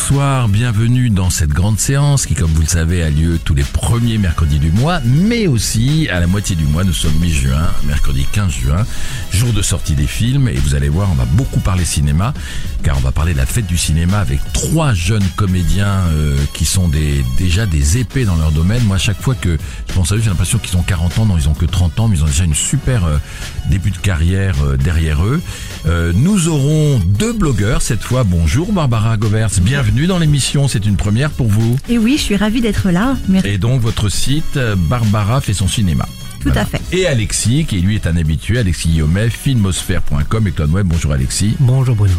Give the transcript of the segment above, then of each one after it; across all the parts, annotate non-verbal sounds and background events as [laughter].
Bonsoir, bienvenue dans cette grande séance qui, comme vous le savez, a lieu tous les premiers mercredis du mois, mais aussi à la moitié du mois. Nous sommes mi-juin, mercredi 15 juin, jour de sortie des films. Et vous allez voir, on va beaucoup parler cinéma, car on va parler de la fête du cinéma avec trois jeunes comédiens euh, qui sont déjà des épées dans leur domaine. Moi, à chaque fois que je pense à eux, j'ai l'impression qu'ils ont 40 ans, non, ils ont que 30 ans, mais ils ont déjà une super euh, début de carrière euh, derrière eux. Euh, nous aurons deux blogueurs cette fois. Bonjour Barbara Govertz, bienvenue dans l'émission, c'est une première pour vous. Et oui, je suis ravie d'être là. Merci. Et donc votre site, euh, Barbara fait son cinéma. Tout à fait. Et Alexis, qui lui est un habitué, Alexis Guillaumet, filmosphère.com et Claude Web. Bonjour Alexis. Bonjour Bruno.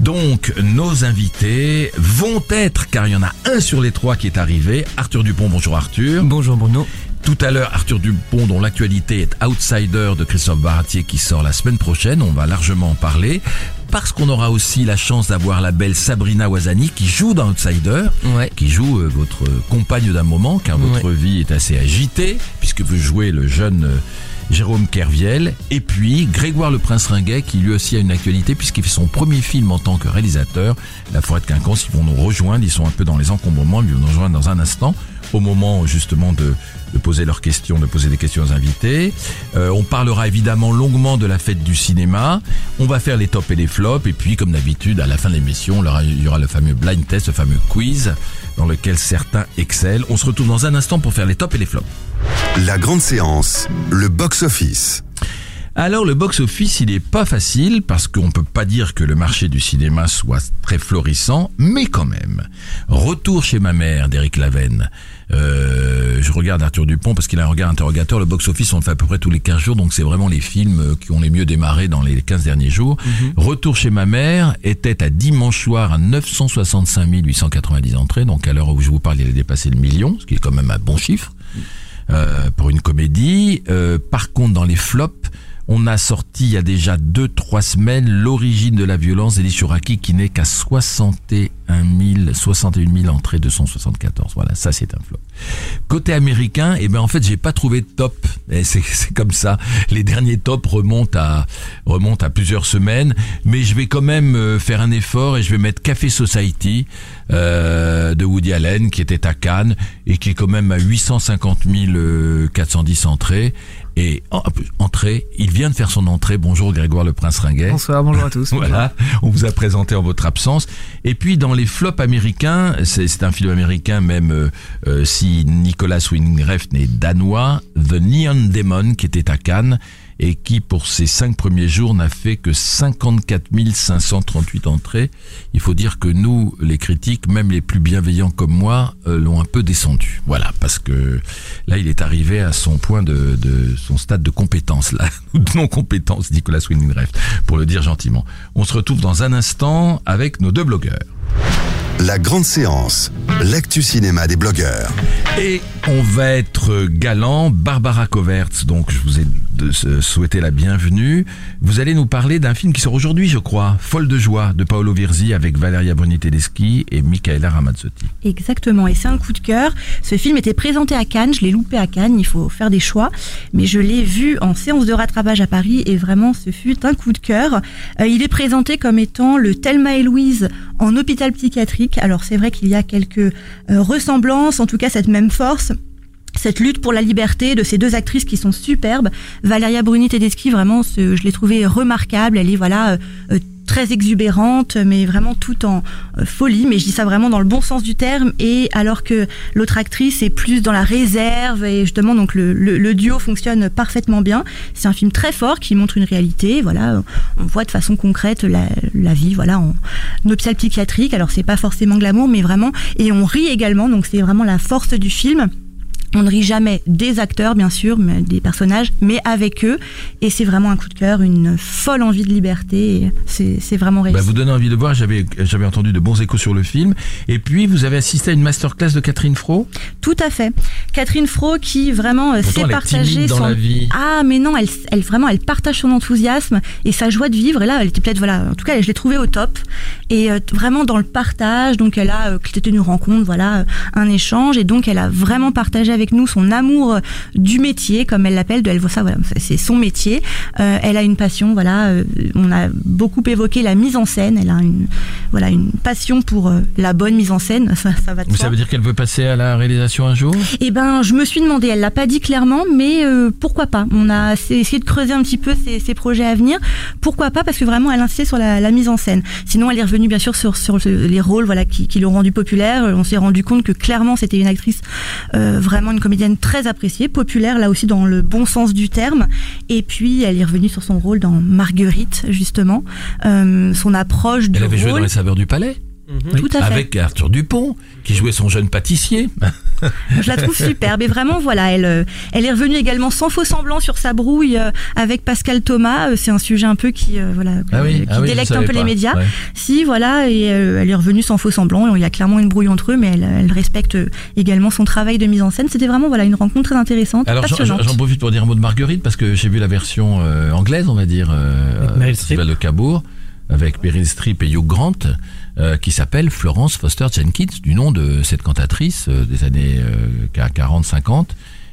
Donc, nos invités vont être, car il y en a un sur les trois qui est arrivé, Arthur Dupont. Bonjour Arthur. Bonjour Bruno. Tout à l'heure, Arthur Dupont, dont l'actualité est Outsider de Christophe Baratier, qui sort la semaine prochaine. On va largement en parler. Parce qu'on aura aussi la chance d'avoir la belle Sabrina Wazani qui joue dans Outsider, Ouais. qui joue euh, votre compagne d'un moment, car votre vie est assez agitée, puisque vous jouez le jeune euh, Jérôme Kerviel. Et puis Grégoire le Prince Ringuet, qui lui aussi a une actualité, puisqu'il fait son premier film en tant que réalisateur, La Forêt de Quinconce. Ils vont nous rejoindre, ils sont un peu dans les encombrements, ils vont nous rejoindre dans un instant, au moment justement de de poser leurs questions, de poser des questions aux invités. Euh, on parlera évidemment longuement de la fête du cinéma. On va faire les tops et les flops. Et puis, comme d'habitude, à la fin de l'émission, il y aura- le fameux blind test, le fameux quiz, dans lequel certains excellent. On se retrouve dans un instant pour faire les tops et les flops. La Grande Séance, le box-office. Alors le box-office, il est pas facile parce qu'on peut pas dire que le marché du cinéma soit très florissant, mais quand même. Retour chez ma mère d'Éric Lavenne. Euh, je regarde Arthur Dupont parce qu'il a un regard interrogateur. Le box-office, on le fait à peu près tous les 15 jours, donc c'est vraiment les films euh, qui ont les mieux démarré dans les 15 derniers jours. Retour chez ma mère était à dimanche soir à 965 890 entrées, donc à l'heure où je vous parle, il a dépassé le million, ce qui est quand même un bon chiffre euh, pour une comédie. Euh, par contre, dans les flops, on a sorti il y a déjà 2-3 semaines l'origine de la violence d'Elie Chouraki qui n'est qu'à 61 000, 61 000 entrées 274. Voilà, ça c'est un flop. Côté américain, eh ben en fait j'ai pas trouvé de top. Et [laughs] C'est comme ça. Les derniers tops remontent à remontent à plusieurs semaines, mais je vais quand même euh, faire un effort et je vais mettre Café Society euh, de Woody Allen qui était à Cannes et qui est quand même à 850 euh, 410 entrées. Et en- entrée, il vient de faire son entrée. Bonjour Grégoire le Prince Ringuet. Bonsoir, bonjour à tous. [laughs] Voilà, on vous a présenté en votre absence. Et puis dans les flops américains, c'est un film américain même euh, euh, si Nicolas Winding Refn est danois, The Neon Demon qui était à Cannes et qui pour ses cinq premiers jours n'a fait que 54 538 entrées. Il faut dire que nous, les critiques, même les plus bienveillants comme moi, euh, l'ont un peu descendu. Voilà, parce que là, il est arrivé à son point de, de son stade de compétence, là, [laughs] de non-compétence, Nicolas Winding pour le dire gentiment. On se retrouve dans un instant avec nos deux blogueurs. La Grande Séance, l'actu cinéma des blogueurs. Et on va être galant. Barbara Covertz, donc je vous ai de- se- souhaité la bienvenue. Vous allez nous parler d'un film qui sort aujourd'hui, je crois, Folle de joie, de Paolo Virzi avec Valeria Bruni Tedeschi et Michaela Ramazzotti. Exactement, et c'est un coup de cœur. Ce film était présenté à Cannes, je l'ai loupé à Cannes, il faut faire des choix, mais je l'ai vu en séance de rattrapage à Paris et vraiment ce fut un coup de cœur. Euh, il est présenté comme étant le Thelma et Louise en hôpital psychiatrique. Alors c'est vrai qu'il y a quelques euh, ressemblances, en tout cas cette même force. Cette lutte pour la liberté de ces deux actrices qui sont superbes. Valeria Bruni Tedeschi, vraiment, je l'ai trouvée remarquable. Elle est voilà euh, euh, très exubérante, mais vraiment tout en euh, folie. Mais je dis ça vraiment dans le bon sens du terme. Et alors que l'autre actrice est plus dans la réserve et justement donc le, le- le duo fonctionne parfaitement bien. C'est un film très fort qui montre une réalité. Voilà, on voit de façon concrète la, la vie. Voilà, en hôpital psychiatrique. Alors c'est pas forcément glamour, mais vraiment. Et on rit également. Donc c'est vraiment la force du film. On ne rit jamais des acteurs, bien sûr, mais des personnages, mais avec eux. Et c'est vraiment un coup de cœur, une folle envie de liberté. C'est vraiment réussi. Bah, vous donnez envie de voir, j'avais entendu de bons échos sur le film. Et puis, vous avez assisté à une masterclass de Catherine Fro. Tout à fait. Catherine Fro qui vraiment euh, Pourtant, sait elle est partager timide dans son la vie. ah mais non elle, elle vraiment elle partage son enthousiasme et sa joie de vivre et là elle était peut-être voilà en tout cas je l'ai trouvée au top et euh, vraiment dans le partage donc elle a euh, c'était une rencontre voilà euh, un échange et donc elle a vraiment partagé avec nous son amour euh, du métier comme elle l'appelle de elle voit ça voilà c'est- son métier Euh, elle a une passion voilà euh, on a beaucoup évoqué la mise en scène elle a une voilà une passion pour euh, la bonne mise en scène [laughs] ça, ça va de Ça soi. veut dire qu'elle veut passer à la réalisation un jour? Eh ben, je me suis demandé, elle l'a pas dit clairement, mais pourquoi pas? On a essayé de creuser un petit peu ses, ses projets à venir. Pourquoi pas? Parce que vraiment, elle insistait sur la, la mise en scène. Sinon, elle est revenue bien sûr sur, sur le- les rôles, voilà, qui, qui l'ont rendu populaire. On s'est rendu compte que clairement, c'était une actrice euh, vraiment une comédienne très appréciée, populaire là aussi dans le bon sens du terme. Et puis, elle est revenue sur son rôle dans Marguerite justement, Euh, son approche du Elle avait joué dans. Les Saveurs du Palais Tout à fait. avec Arthur Dupont, qui jouait son jeune pâtissier. Je la trouve superbe et vraiment voilà elle euh, elle est revenue également sans faux semblant sur sa brouille euh, avec Pascal Thomas Euh, c'est un sujet un peu qui euh, voilà Ah oui, qui ah oui, délecte un peu pas. les médias Ouais. si voilà et euh, elle est revenue sans faux semblant il y a clairement une brouille entre eux mais elle, elle respecte également son travail de mise en scène c'était vraiment voilà une rencontre très intéressante Alors j'en- profite pour dire un mot de Marguerite parce que j'ai vu la version euh, anglaise, on va dire, euh, Avec Meryl Festival de Cabourg, avec Meryl Streep et Hugh Grant, euh, qui s'appelle Florence Foster Jenkins, du nom de cette cantatrice euh, des années 40-50.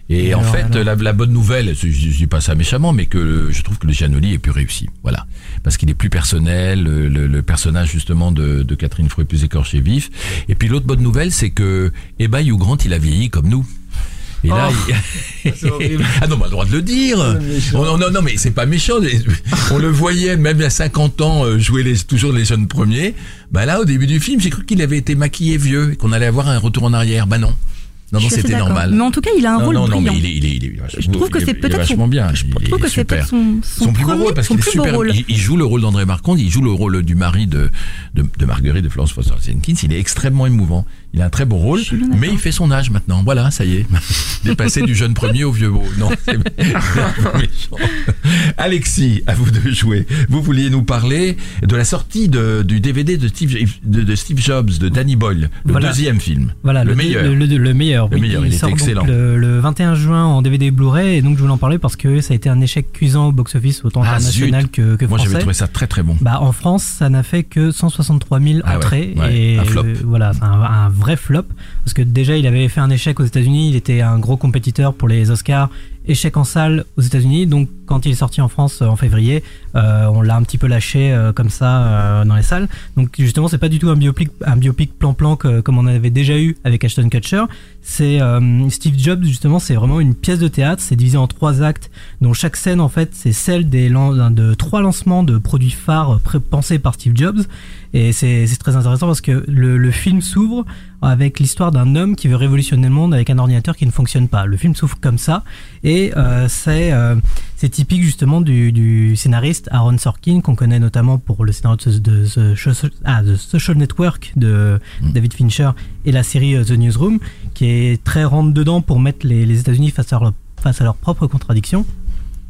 Et, Et en alors, fait, alors la, la bonne nouvelle, je, je dis pas ça méchamment, mais que je trouve que le Giannoli est plus réussi. Voilà. Parce qu'il est plus personnel, le, le- le personnage justement de, de Catherine Fro est plus écorché vif. Et puis l'autre bonne nouvelle, c'est que, eh ben, Hugh Grant, il a vieilli comme nous. Et là, il... [laughs] ah non, on a le droit de le dire. Oh, non, non, non, mais c'est pas méchant. On le voyait même à 50 ans euh, jouer les, toujours les jeunes premiers. Bah là, au début du film, j'ai cru qu'il avait été maquillé vieux et qu'on allait avoir un retour en arrière. Bah non. Non, non, c'était normal. mais en tout cas il a un non, rôle non, non, brillant mais il est, il est, il est je trouve que c'est peut-être son- bien. je Il trouve que c'est peut-être son, son, Son plus premier, rôle parce qu'il beau super. rôle. Il, il joue le rôle d'André Marconde, il joue le rôle du mari de, de, de Marguerite de Florence Foster Jenkins. Il est extrêmement émouvant. Il a un très bon rôle, mais il fait son âge maintenant. Voilà, ça y est. [laughs] Dépassé du jeune premier au vieux beau. Non, c'est méchant. Alexis, à vous de jouer. Vous vouliez nous parler de la sortie de, du DVD de Steve, de, de Steve Jobs, de Danny Boyle, le Voilà. deuxième film. Voilà, le, le, meilleur. Le, le- le meilleur, Le oui, meilleur, il sort donc excellent. Le, le 21 juin en DVD Blu-ray, et donc je voulais en parler parce que ça a été un échec cuisant au box-office, autant Ah, international zut. que, que Moi, français. j'avais trouvé ça très très bon. Bah, en France, ça n'a fait que 163 000 Ah ouais, entrées. ouais, et un flop. euh, voilà, c'est un, un vrai flop. Parce que déjà, il avait fait un échec aux États-Unis. Il était un gros compétiteur pour les Oscars. Échec en salle aux États-Unis. Donc, quand il est sorti en France euh, en février, euh, on l'a un petit peu lâché euh, comme ça dans les salles. Donc, justement, c'est pas du tout un biopic, un biopic plan-plan comme on avait déjà eu avec Ashton Kutcher. C'est Steve Jobs, justement, c'est vraiment une pièce de théâtre. C'est divisé en trois actes, dont chaque scène, en fait, c'est celle des de trois lancements de produits phares pensés par Steve Jobs. Et c'est c'est très intéressant parce que le, le film s'ouvre avec l'histoire d'un homme qui veut révolutionner le monde avec un ordinateur qui ne fonctionne pas. Le film s'ouvre comme ça et euh, c'est euh, c'est typique justement du, du scénariste Aaron Sorkin qu'on connaît notamment pour le scénario de, de, The Social- ah, The Social Network de David Fincher et la série euh, The Newsroom qui est très rentre dedans pour mettre les, les États-Unis face à leur face à leurs propres contradictions.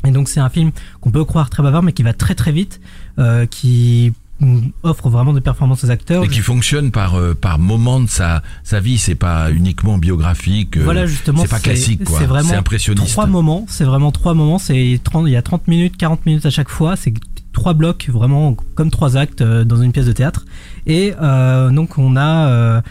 Et donc c'est un film qu'on peut croire très bavard mais qui va très très vite, euh, qui mm, offre vraiment des performances aux acteurs. Et qui fonctionne par euh, par moment de sa sa vie, c'est pas uniquement biographique. euh, Voilà justement, c'est pas classique quoi. C'est vraiment C'est impressionniste. trois moments. C'est vraiment trois moments. C'est 30, il y a 30 minutes, 40 minutes à chaque fois. C'est trois blocs vraiment comme trois actes euh, dans une pièce de théâtre. Et euh, donc on a euh,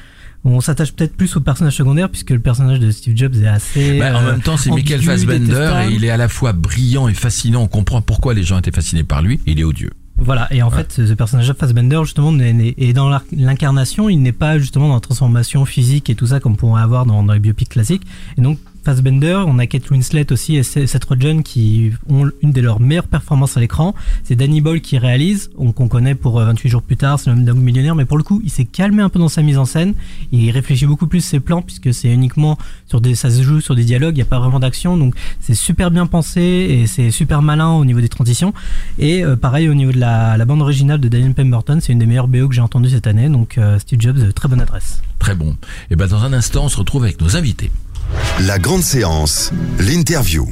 on s'attache peut-être plus au personnage secondaire puisque le personnage de Steve Jobs est assez. Bah, en même temps, c'est Michael Fassbender détestable. et il est à la fois brillant et fascinant. On comprend pourquoi les gens étaient fascinés par lui. Il est odieux. Voilà, et en Ouais. fait, ce personnage de Fassbender, justement, est dans l'incarnation, il n'est pas justement dans la transformation physique et tout ça comme on pourrait avoir dans, dans les biopics classiques. Et donc, Fassbender, on a Kate Winslet aussi et Seth Rogen qui ont une de leurs meilleures performances à l'écran. C'est Danny Boyle qui réalise, on- qu'on connaît pour euh, 28 jours plus tard, c'est l'homme millionnaire, mais pour le coup, il s'est calmé un peu dans sa mise en scène. Il réfléchit beaucoup plus ses plans puisque c'est uniquement sur des, ça se joue sur des dialogues, il n'y a pas vraiment d'action, donc c'est super bien pensé et c'est super malin au niveau des transitions. Et euh, pareil au niveau de la, bande originale de Daniel Pemberton, c'est une des meilleures BO que j'ai entendues cette année, donc euh, Steve Jobs, euh, très bonne adresse. Très bon. Et ben dans un instant, on se retrouve avec nos invités. La grande séance, l'interview.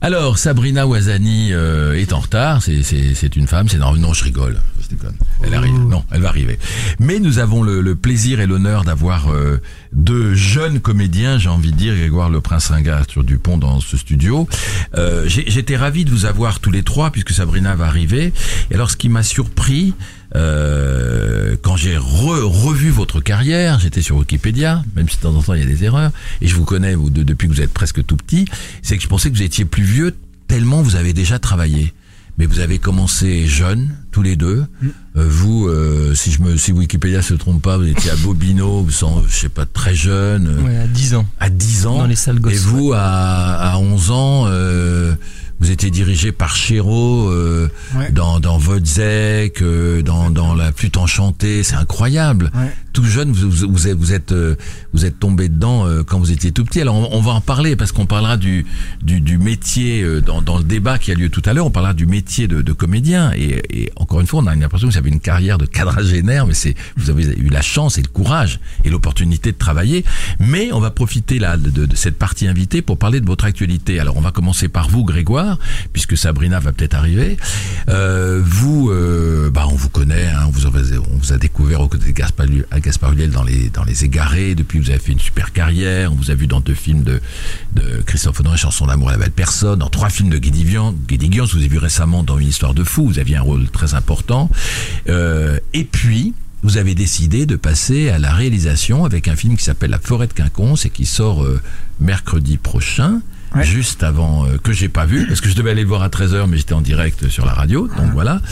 Alors, Sabrina Ouazani euh, est en retard. C'est- C'est c'est une femme. C'est non, non, je rigole. Je déconne. Elle arrive. Non, elle va arriver. Mais nous avons le, le plaisir et l'honneur d'avoir euh, deux jeunes comédiens, j'ai envie de dire, Grégoire Le Prince Ringard sur Dupont dans ce studio. Euh, j'ai- J'étais ravi de vous avoir tous les trois puisque Sabrina va arriver. Et alors, ce qui m'a surpris, euh, quand j'ai re- revu votre carrière, j'étais sur Wikipédia, même si de temps en temps il y a des erreurs, et je vous connais vous, de- depuis que vous êtes presque tout petit, c'est que je pensais que vous étiez plus vieux tellement vous avez déjà travaillé. Mais vous avez commencé jeune, tous les deux. Euh, vous, euh, si je me, si Wikipédia se trompe pas, vous étiez à Bobino, vous sont, je sais pas, très jeune, Ouais, à 10 ans. à 10 ans. Dans les salles gosses, Et vous, à, à 11 ans, euh, vous étiez dirigé par Chéreau euh, Ouais. dans, dans Wojciech, euh, dans, dans La Flûte Enchantée. C'est incroyable. Ouais. Tout jeune, vous, vous, vous êtes, vous êtes, euh, vous êtes tombé dedans euh, quand vous étiez tout petit. Alors, on, on va en parler parce qu'on parlera du, du, du métier euh, dans, dans le débat qui a lieu tout à l'heure. On parlera du métier de, de comédien. Et, et encore une fois, on a l'impression que vous avez une carrière de quadragénaire, mais c'est, vous avez eu la chance et le courage et l'opportunité de travailler. Mais on va profiter là de, de- de cette partie invitée pour parler de votre actualité. Alors, on va commencer par vous, Grégoire, puisque Sabrina va peut-être arriver. Euh, vous, euh, bah, on vous connaît, hein, on, vous a, découvert aux côtés de à Gaspard Huliel dans les, dans les égarés. Depuis, vous avez fait une super carrière. On vous a vu dans deux films de, de Christophe Honoré, Chanson d'amour à la belle personne, dans trois films de Guédiguian. Guédiguian, je vous ai vu récemment dans Une histoire de fou. Vous aviez un rôle très important. Euh, et puis, vous avez décidé de passer à la réalisation avec un film qui s'appelle La forêt de Quinconce et qui sort mercredi prochain. Ouais. Juste avant euh, que j'ai pas vu parce que je devais aller le voir à 13h mais j'étais en direct sur la radio donc voilà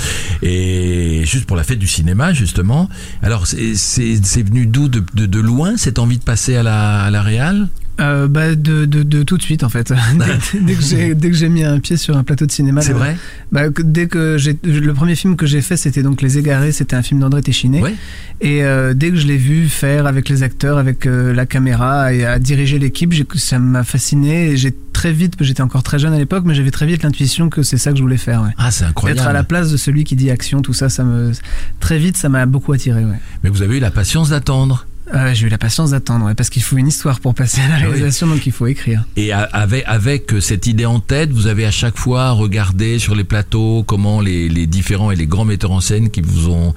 et juste pour la fête du cinéma justement alors c'est venu d'où? De, de, de loin cette envie de passer à la à la réal? Euh, bah de, de, de tout de suite en fait. [laughs] dès, [laughs] dès que j'ai mis un pied sur un plateau de cinéma. c'est vrai? Bah dès que j'ai le premier film que j'ai fait c'était donc Les Égarés, c'était un film d'André Téchiné. Ouais. Et euh, dès que je l'ai vu faire avec les acteurs, avec euh, la caméra et à diriger l'équipe, ça m'a fasciné. Et j'ai très vite, j'étais encore très jeune à l'époque, mais j'avais très vite l'intuition que c'est ça que je voulais faire. Ouais. ah c'est incroyable Être à la place de celui qui dit action, tout ça, ça me très vite, ça m'a beaucoup attiré. Ouais. mais vous avez eu la patience d'attendre Euh, j'ai eu la patience d'attendre, ouais, parce qu'il faut une histoire pour passer à la Ah oui. réalisation, donc il faut écrire. Et avec, avec cette idée en tête, vous avez à chaque fois regardé sur les plateaux comment les, les différents et les grands metteurs en scène qui vous ont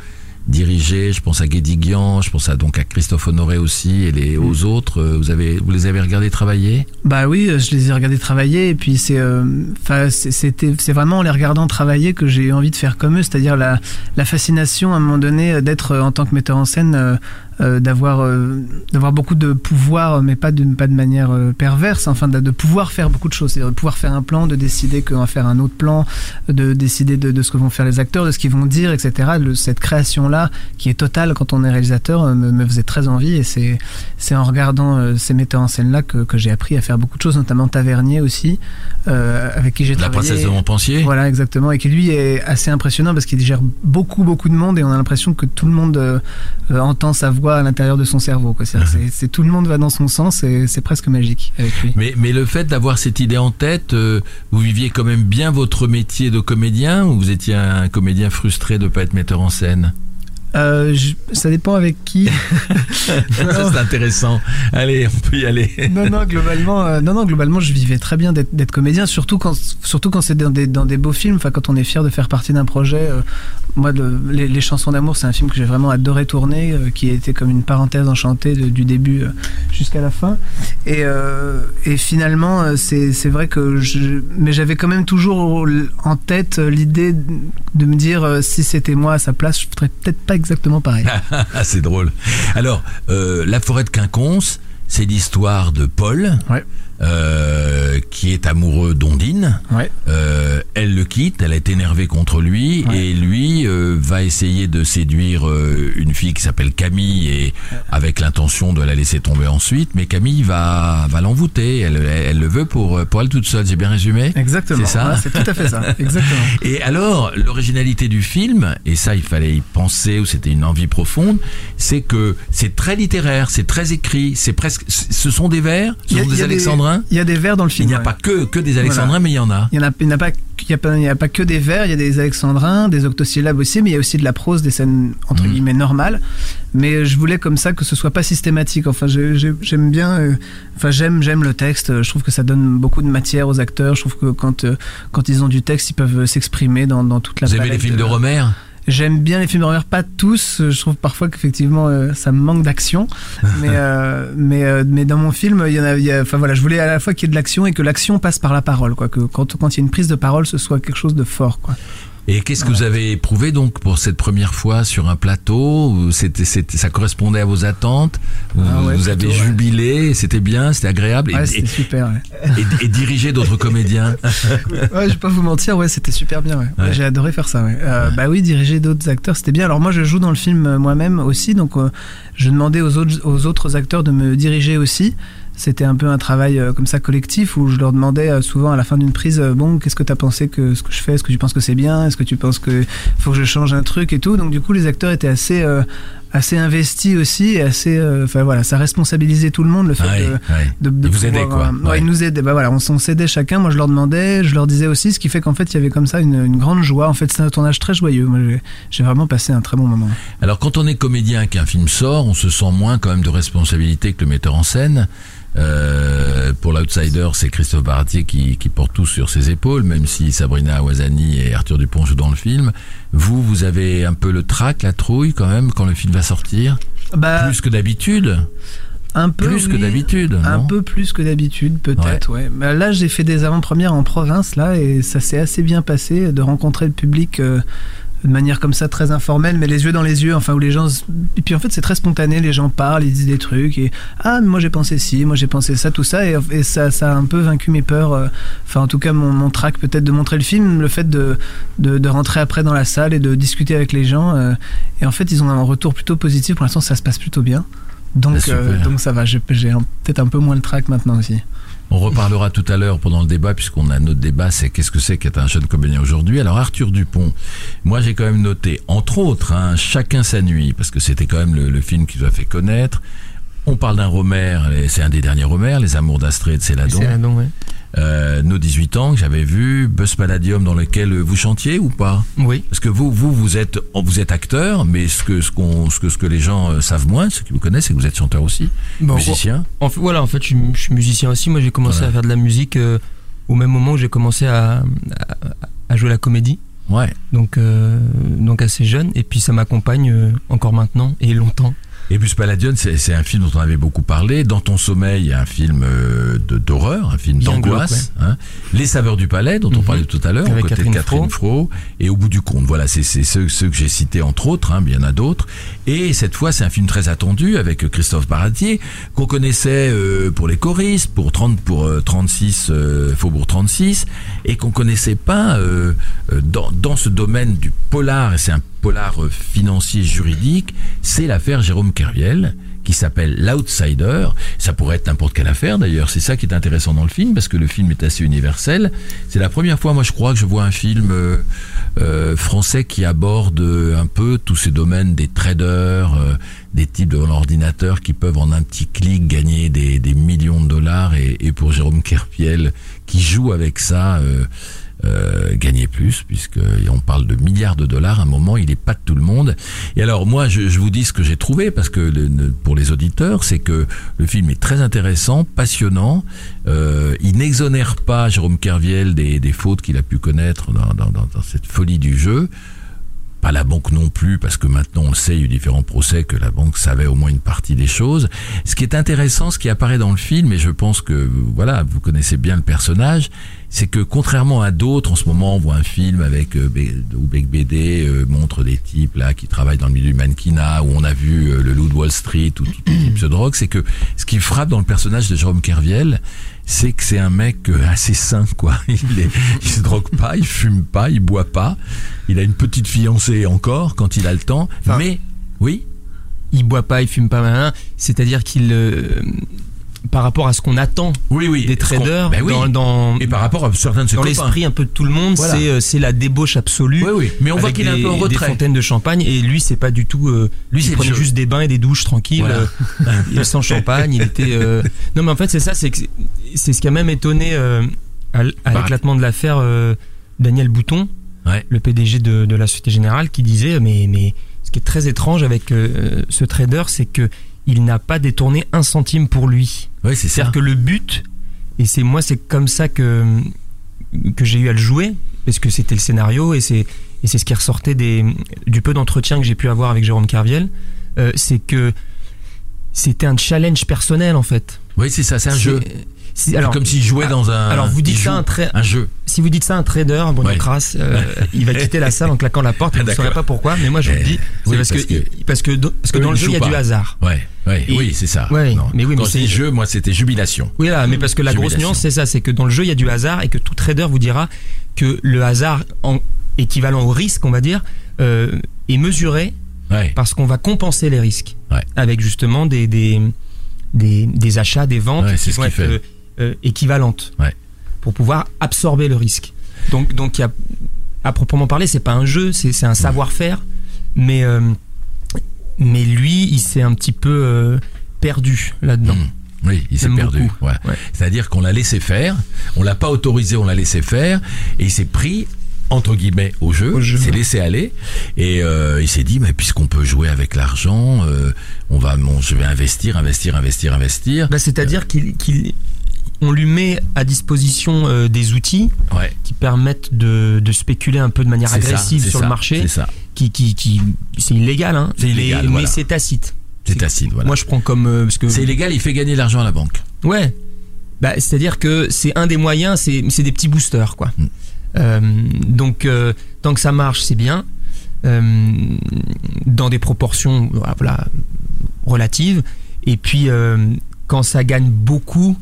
dirigé, je pense à Guédiguian, je pense à donc à Christophe Honoré aussi et les, aux autres, euh, vous avez vous les avez regardés travailler? Bah oui, euh, je les ai regardés travailler et puis c'est, euh, c'est- c'était, c'est vraiment en les regardant travailler que j'ai eu envie de faire comme eux, c'est-à-dire la, la fascination à un moment donné euh, d'être en tant que metteur en scène, euh, d'avoir, euh, d'avoir beaucoup de pouvoir, mais pas de, pas de manière euh, perverse, enfin de, de pouvoir faire beaucoup de choses, c'est-à-dire de pouvoir faire un plan, de décider qu'on va faire un autre plan, de décider de, de ce que vont faire les acteurs, de ce qu'ils vont dire, etc. Le- cette création-là, qui est totale quand on est réalisateur, euh, me, me faisait très envie et c'est, c'est en regardant euh, ces metteurs en scène-là que, que j'ai appris à faire beaucoup de choses, notamment Tavernier aussi, euh, avec qui j'ai La travaillé. princesse de Montpensier Voilà, exactement. Et qui lui est assez impressionnant parce qu'il gère beaucoup, beaucoup de monde et on a l'impression que tout le monde euh, euh, entend sa voix à l'intérieur de son cerveau. quoi. Que c'est- tout le monde va dans son sens et c'est presque magique avec lui. mais, mais le fait d'avoir cette idée en tête, euh, vous viviez quand même bien votre métier de comédien ou vous étiez un comédien frustré de pas être metteur en scène? Euh, je- ça dépend avec qui. [laughs] C'est intéressant. Allez, on peut y aller. non, non, globalement, euh, non, non, globalement, je vivais très bien d'être comédien, surtout quand, surtout quand c'est dans des, dans des beaux films. Enfin, quand on est fier de faire partie d'un projet. euh, moi, le- les, les chansons d'amour, c'est un film que j'ai vraiment adoré tourner, qui a été comme une parenthèse enchantée de- du début jusqu'à la fin. Et, et finalement, c'est vrai que je, mais j'avais quand même toujours en tête l'idée de me dire si c'était moi à sa place, je ferais peut-être pas exactement pareil. [laughs] Ah, c'est drôle. Alors, euh, la forêt de Quinconce, c'est l'histoire de Paul, Ouais. Euh, qui est amoureux d'Ondine. Ouais. Euh, elle le quitte, elle est énervée contre lui, Ouais. et lui euh, va essayer de séduire euh, une fille qui s'appelle Camille, et avec l'intention de la laisser tomber ensuite. Mais Camille va va l'envoûter. Elle, elle, elle le veut pour pour elle toute seule. J'ai bien résumé? Exactement. C'est ça? Ouais, C'est tout à fait ça. [laughs] Exactement. Et alors, l'originalité du film, et ça il fallait y penser, ou c'était une envie profonde, c'est que c'est très littéraire, c'est très écrit, c'est presque, ce sont des vers, ce sont des des- alexandrins? Alexandrins. Il y a des vers dans le Il film. n'y a ouais. pas que, que des alexandrins, mais il y en a. Il n'y a, il pas, il y a pas, il y a pas que des vers, il y a des alexandrins, des octosyllabes aussi, mais il y a aussi de la prose, des scènes entre Mhm. guillemets normales. Mais je voulais comme ça que ce soit pas systématique. Enfin, j'aime bien, euh, enfin j'aime j'aime le texte. Je trouve que ça donne beaucoup de matière aux acteurs. Je trouve que quand euh, quand ils ont du texte, ils peuvent s'exprimer dans, dans toute la. Vous aimez les films de Romer J'aime bien les films d'horreur, pas tous. Je trouve parfois qu'effectivement euh, ça me manque d'action, [laughs] mais euh, mais euh, mais dans mon film, il y en a, y a- enfin voilà, je voulais à la fois qu'il y ait de l'action et que l'action passe par la parole, quoi. Que quand quand il y a une prise de parole, ce soit quelque chose de fort, quoi. Et qu'est-ce que vous avez éprouvé donc pour cette première fois sur un plateau C'était, ça correspondait à vos attentes Vous, Ah ouais, vous plutôt, avez ouais. jubilé C'était bien, c'était agréable. Ouais, et, c'était super. Et, et diriger d'autres [laughs] comédiens. ouais, je vais pas vous mentir, ouais, c'était super bien. J'ai adoré faire ça. Euh, Bah oui, diriger d'autres acteurs, c'était bien. Alors moi, je joue dans le film euh, moi-même aussi, donc euh, je demandais aux autres, aux autres acteurs de me diriger aussi. C'était un peu un travail euh, comme ça collectif où je leur demandais euh, souvent à la fin d'une prise, euh, bon, qu'est-ce que tu as pensé que ce que je fais, est-ce que tu penses que c'est bien, est-ce que tu penses que faut que je change un truc et tout? Donc du coup, les acteurs étaient assez assez investis aussi, et assez, euh, enfin voilà, ça responsabilisait tout le monde le fait Ouais, de, ouais. de, de Ils vous pouvoir, quoi. euh, ouais, ils nous aidaient. Bah voilà, on, s'aidait chacun. Moi, je leur demandais, je leur disais aussi, ce qui fait qu'en fait, il y avait comme ça une, une grande joie. En fait, c'est un tournage très joyeux. Moi, j'ai- vraiment passé un très bon moment. Alors quand on est comédien et qu'un film sort, on se sent moins quand même de responsabilité que le metteur en scène. Euh, pour l'outsider, c'est Christophe Baratier qui, qui porte tout sur ses épaules, même si Sabrina Awazani et Arthur Dupont jouent dans le film. Vous, vous avez un peu le trac, la trouille quand même quand le film va sortir, Bah, plus que d'habitude, un peu plus que d'habitude, Un peu plus que d'habitude, peut-être. Ouais. Bah, là, j'ai fait des avant-premières en province là, et ça s'est assez bien passé de rencontrer le public. euh, de manière comme ça très informelle mais les yeux dans les yeux enfin où les gens et puis en fait c'est très spontané les gens parlent ils disent des trucs et ah moi j'ai pensé ci moi j'ai pensé ça tout ça et, et ça ça a un peu vaincu mes peurs euh, enfin en tout cas mon, mon trac peut-être de montrer le film le fait de, de de rentrer après dans la salle et de discuter avec les gens euh, et en fait ils ont un retour plutôt positif. Pour l'instant ça se passe plutôt bien. Donc Ah, euh, donc ça va j'ai peut-être un peu moins le trac maintenant aussi On reparlera tout à l'heure pendant le débat, puisqu'on a notre débat, c'est qu'est-ce que c'est qu'être un jeune comédien aujourd'hui. Alors Arthur Dupont, moi j'ai quand même noté, entre autres, hein, Chacun sa nuit, parce que c'était quand même le, le film qui nous a fait connaître. On parle d'un Romer, et c'est un des derniers Romer, Les Amours d'Astrée de Céladon. Ouais. Euh, nos 18 ans que j'avais vu, Buzz Palladium dans lequel vous chantiez ou pas? Oui. Parce que vous, vous, vous êtes, vous êtes acteur, mais ce que, ce qu'on, ce que, ce que les gens euh, savent moins, ceux qui vous connaissent, c'est que vous êtes chanteur aussi, Bon, musicien. En voilà, en fait, je suis, je suis musicien aussi. Moi, j'ai commencé Voilà. à faire de la musique euh, au même moment où j'ai commencé à, à, à jouer la comédie. Ouais. Donc, euh, donc assez jeune. Et puis, ça m'accompagne encore maintenant et longtemps. Et Bus Palladium, c'est c'est un film dont on avait beaucoup parlé. Dans ton sommeil, un film euh, d'horreur, un film d'angoisse. hein. Les saveurs du palais, dont on Mhm. parlait tout à l'heure, aux Avec côtés Catherine de Catherine Fro. Et au bout du compte, voilà, c'est c'est ceux, ceux que j'ai cités entre autres, hein, mais il y en a d'autres. Et cette fois, c'est un film très attendu avec Christophe Baratier, qu'on connaissait euh, pour les choristes, pour 30, pour euh, 36, euh, Faubourg 36, et qu'on connaissait pas euh, euh, dans, dans ce domaine du polar, et c'est un polar euh, financier juridique, c'est l'affaire Jérôme Kerviel qui s'appelle L'Outsider. Ça pourrait être n'importe quelle affaire d'ailleurs. C'est ça qui est intéressant dans le film parce que le film est assez universel. C'est la première fois, moi, je crois que je vois un film euh, euh, français qui aborde euh, un peu tous ces domaines des traders, euh, des types devant l'ordinateur qui peuvent en un petit clic gagner des, des millions de dollars. Et, et pour Jérôme Kerviel qui joue avec ça. Euh, gagner plus, puisque on parle de milliards de dollars. À un moment, il est pas de tout le monde. Et alors, moi, je, je vous dis ce que j'ai trouvé, parce que le- pour les auditeurs, c'est que le film est très intéressant, passionnant. Euh, il n'exonère pas Jérôme Kerviel des, des fautes qu'il a pu connaître dans, dans- dans- dans cette folie du jeu. Pas la banque non plus, parce que maintenant on sait, il y a eu différents procès que la banque savait au moins une partie des choses. Ce qui est intéressant, ce qui apparaît dans le film, et je pense que voilà, vous connaissez bien le personnage, c'est que contrairement à d'autres, en ce moment, on voit un film avec euh, où Beck BD euh, montre des types là qui travaillent dans le milieu du mannequinat, où on a vu euh, le loup de Wall Street ou tout type de drogue, c'est que ce qui frappe dans le personnage de Jérôme Kerviel, c'est que c'est un mec euh, assez sain, quoi. [laughs] Il, est, il se drogue pas, il fume pas, il boit pas. Il a une petite fiancée encore quand il a le temps. Enfin, mais oui, Il boit pas, il fume pas. C'est-à-dire qu'il, euh, par rapport à ce qu'on attend oui, oui. des traders, Ben oui. dans, dans, Et par rapport à certains de ses dans l'esprit un peu de tout le monde, Voilà. c'est, euh, c'est la débauche absolue. Oui, oui. Mais on voit qu'il est un des- peu en Des retrait. fontaines de champagne et lui c'est pas du tout. euh, Lui, il prenait juste des bains et des douches tranquilles. Voilà. euh, il sans champagne. Il était. euh, [laughs] Non mais en fait c'est ça, c'est c'est ce qui a même étonné à, Bah. l'éclatement de l'affaire Daniel Bouton, Ouais. le PDG de, de la Société Générale, qui disait mais mais ce qui est très étrange avec ce trader, c'est que il n'a pas détourné un centime pour lui. Oui, c'est. C'est-à-dire que le but, et c'est moi, c'est comme ça que, que j'ai eu à le jouer, parce que c'était le scénario et c'est, et c'est ce qui ressortait des, du peu d'entretien que j'ai pu avoir avec Jérôme Carviel, euh, c'est que c'était un challenge personnel en fait. Oui, c'est ça, c'est un jeu. C'est alors, comme s'il jouait dans un. alors vous dites ça un un jeu. si vous dites ça un trader, bon, Ouais. crasse, euh, [laughs] il va quitter la salle en claquant la porte. et vous ne saurez pas pourquoi, mais moi je vous le Eh, dis, c'est oui, parce, parce que, que- parce que dans- parce que dans le jeu il y a du hasard. Ouais, ouais, Et- oui, c'est ça. Ouais, Non. mais oui, mais Quand c'est- jeu, moi, c'était jubilation. Oui, là, mais parce que la grosse nuance, c'est ça, c'est que dans le jeu, il y a du hasard et que tout trader vous dira que le hasard en équivalent au risque, on va dire, euh, est mesuré Ouais. parce qu'on va compenser les risques avec justement des, des, des, des achats, des ventes qui c'est ce vont être fait. Euh, équivalentes Ouais. pour pouvoir absorber le risque. Donc, donc il y a, à proprement parler, c'est pas un jeu, c'est c'est un savoir-faire, mais, euh, mais lui, il s'est un petit peu euh, perdu là-dedans. Mm. Oui, il s'est perdu. beaucoup. Ouais. Ouais. C'est-à-dire qu'on l'a laissé faire, on l'a pas autorisé, on l'a laissé faire, et il s'est pris entre guillemets au jeu, Au jeu. il s'est laissé aller, et euh, il s'est dit mais puisqu'on peut jouer avec l'argent, euh, on va, bon, je vais investir, investir, investir, investir. Bah, C'est-à-dire qu'il qu'il- on lui met à disposition euh, des outils Ouais. qui permettent de, de spéculer un peu de manière ça, agressive sur ça, le marché, C'est ça, qui, qui, qui c'est illégal, hein, C'est illégal, mais, voilà. mais c'est tacite. c'est tacite. Voilà. Moi, je prends comme euh, parce que C'est illégal, il fait gagner de l'argent à la banque. ouais, bah, c'est-à-dire que c'est un des moyens, c'est c'est des petits boosters, quoi. Mm. Euh, donc, tant que ça marche, c'est bien. Dans des proportions voilà, relatives. Et puis, quand ça gagne beaucoup,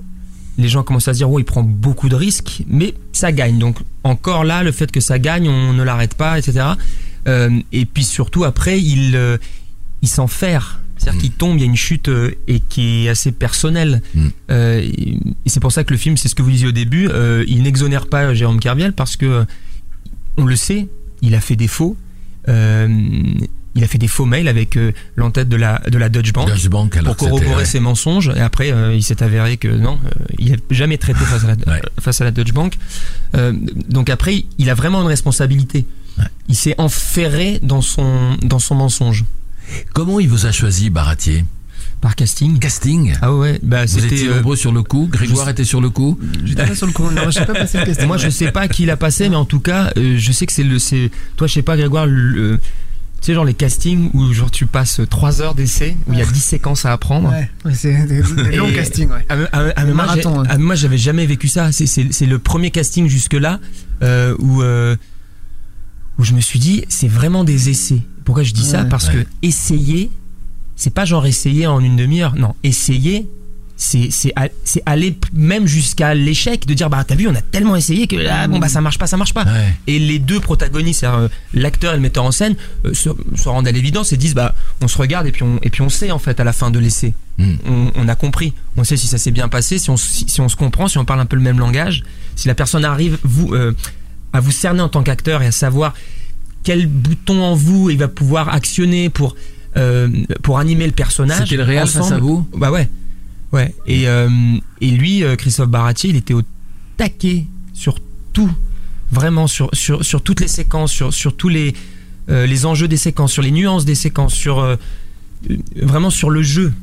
les gens commencent à se dire, oh, il prend beaucoup de risques, mais ça gagne. Donc, encore là, le fait que ça gagne, on ne l'arrête pas, etc. Euh, et puis surtout, après, il, euh, il s'en fait. C'est-à-dire Mm. qu'il tombe, il y a une chute euh, et qui est assez personnelle. Mm. Et c'est pour ça que le film, c'est ce que vous disiez au début, il n'exonère pas Jérôme Carviel parce que on le sait, il a fait. Euh, il a fait des faux mails avec euh, l'entête de la, de la Deutsche Bank Deutsche Bank, alors pour corroborer ses mensonges. Et après, euh, il s'est avéré que non, euh, il n'a jamais traité face à la, Ouais. face à la Deutsche Bank. Euh, donc après, il a vraiment une responsabilité. Ouais. Il s'est enferré dans son, dans son mensonge Comment il vous a choisi, Baratier? Par casting. Casting? Ah ouais, bah Vous c'était. étiez euh, nombreux sur le coup? Grégoire je- était sur le coup? J'étais pas sur le coup. Non, j'ai pas passé le casting. moi, je sais pas qui l'a passé, mais en tout cas, euh, je sais que c'est le. c'est Toi, je sais pas, Grégoire, le- tu sais, genre les castings où genre tu passes 3 heures d'essai, où il y a 10 séquences à apprendre. Ouais, ouais, c'est des, des longs castings, ouais. Mais- ah, ah, marathon, ouais. ah, moi, j'avais jamais vécu ça. C'est- le premier casting jusque-là euh, où, euh, où je me suis dit, c'est vraiment des essais. Pourquoi je dis ça? Parce que essayer, c'est pas genre essayer en une demi-heure. Non, essayer, c'est aller même jusqu'à l'échec, de dire, bah t'as vu, on a tellement essayé que ah, bon, bah ça marche pas, ça marche pas. Ouais. Et les deux protagonistes, euh, l'acteur et le metteur en scène, euh, se, se rendent à l'évidence et disent bah on se regarde et puis on et puis on sait en fait à la fin de l'essai. Mm. On, on a compris, on sait si ça s'est bien passé, si on si, si on se comprend, si on parle un peu le même langage, si la personne arrive vous euh, à vous cerner en tant qu'acteur et à savoir quel bouton en vous il va pouvoir actionner pour euh, pour animer le personnage. C'était le réel face à vous? Bah ouais, ouais. Et euh, et lui, euh, Christophe Baratier, il était au taquet sur tout, vraiment sur sur sur toutes les séquences, sur sur tous les euh, les enjeux des séquences, sur les nuances des séquences, sur euh, euh, vraiment sur le jeu.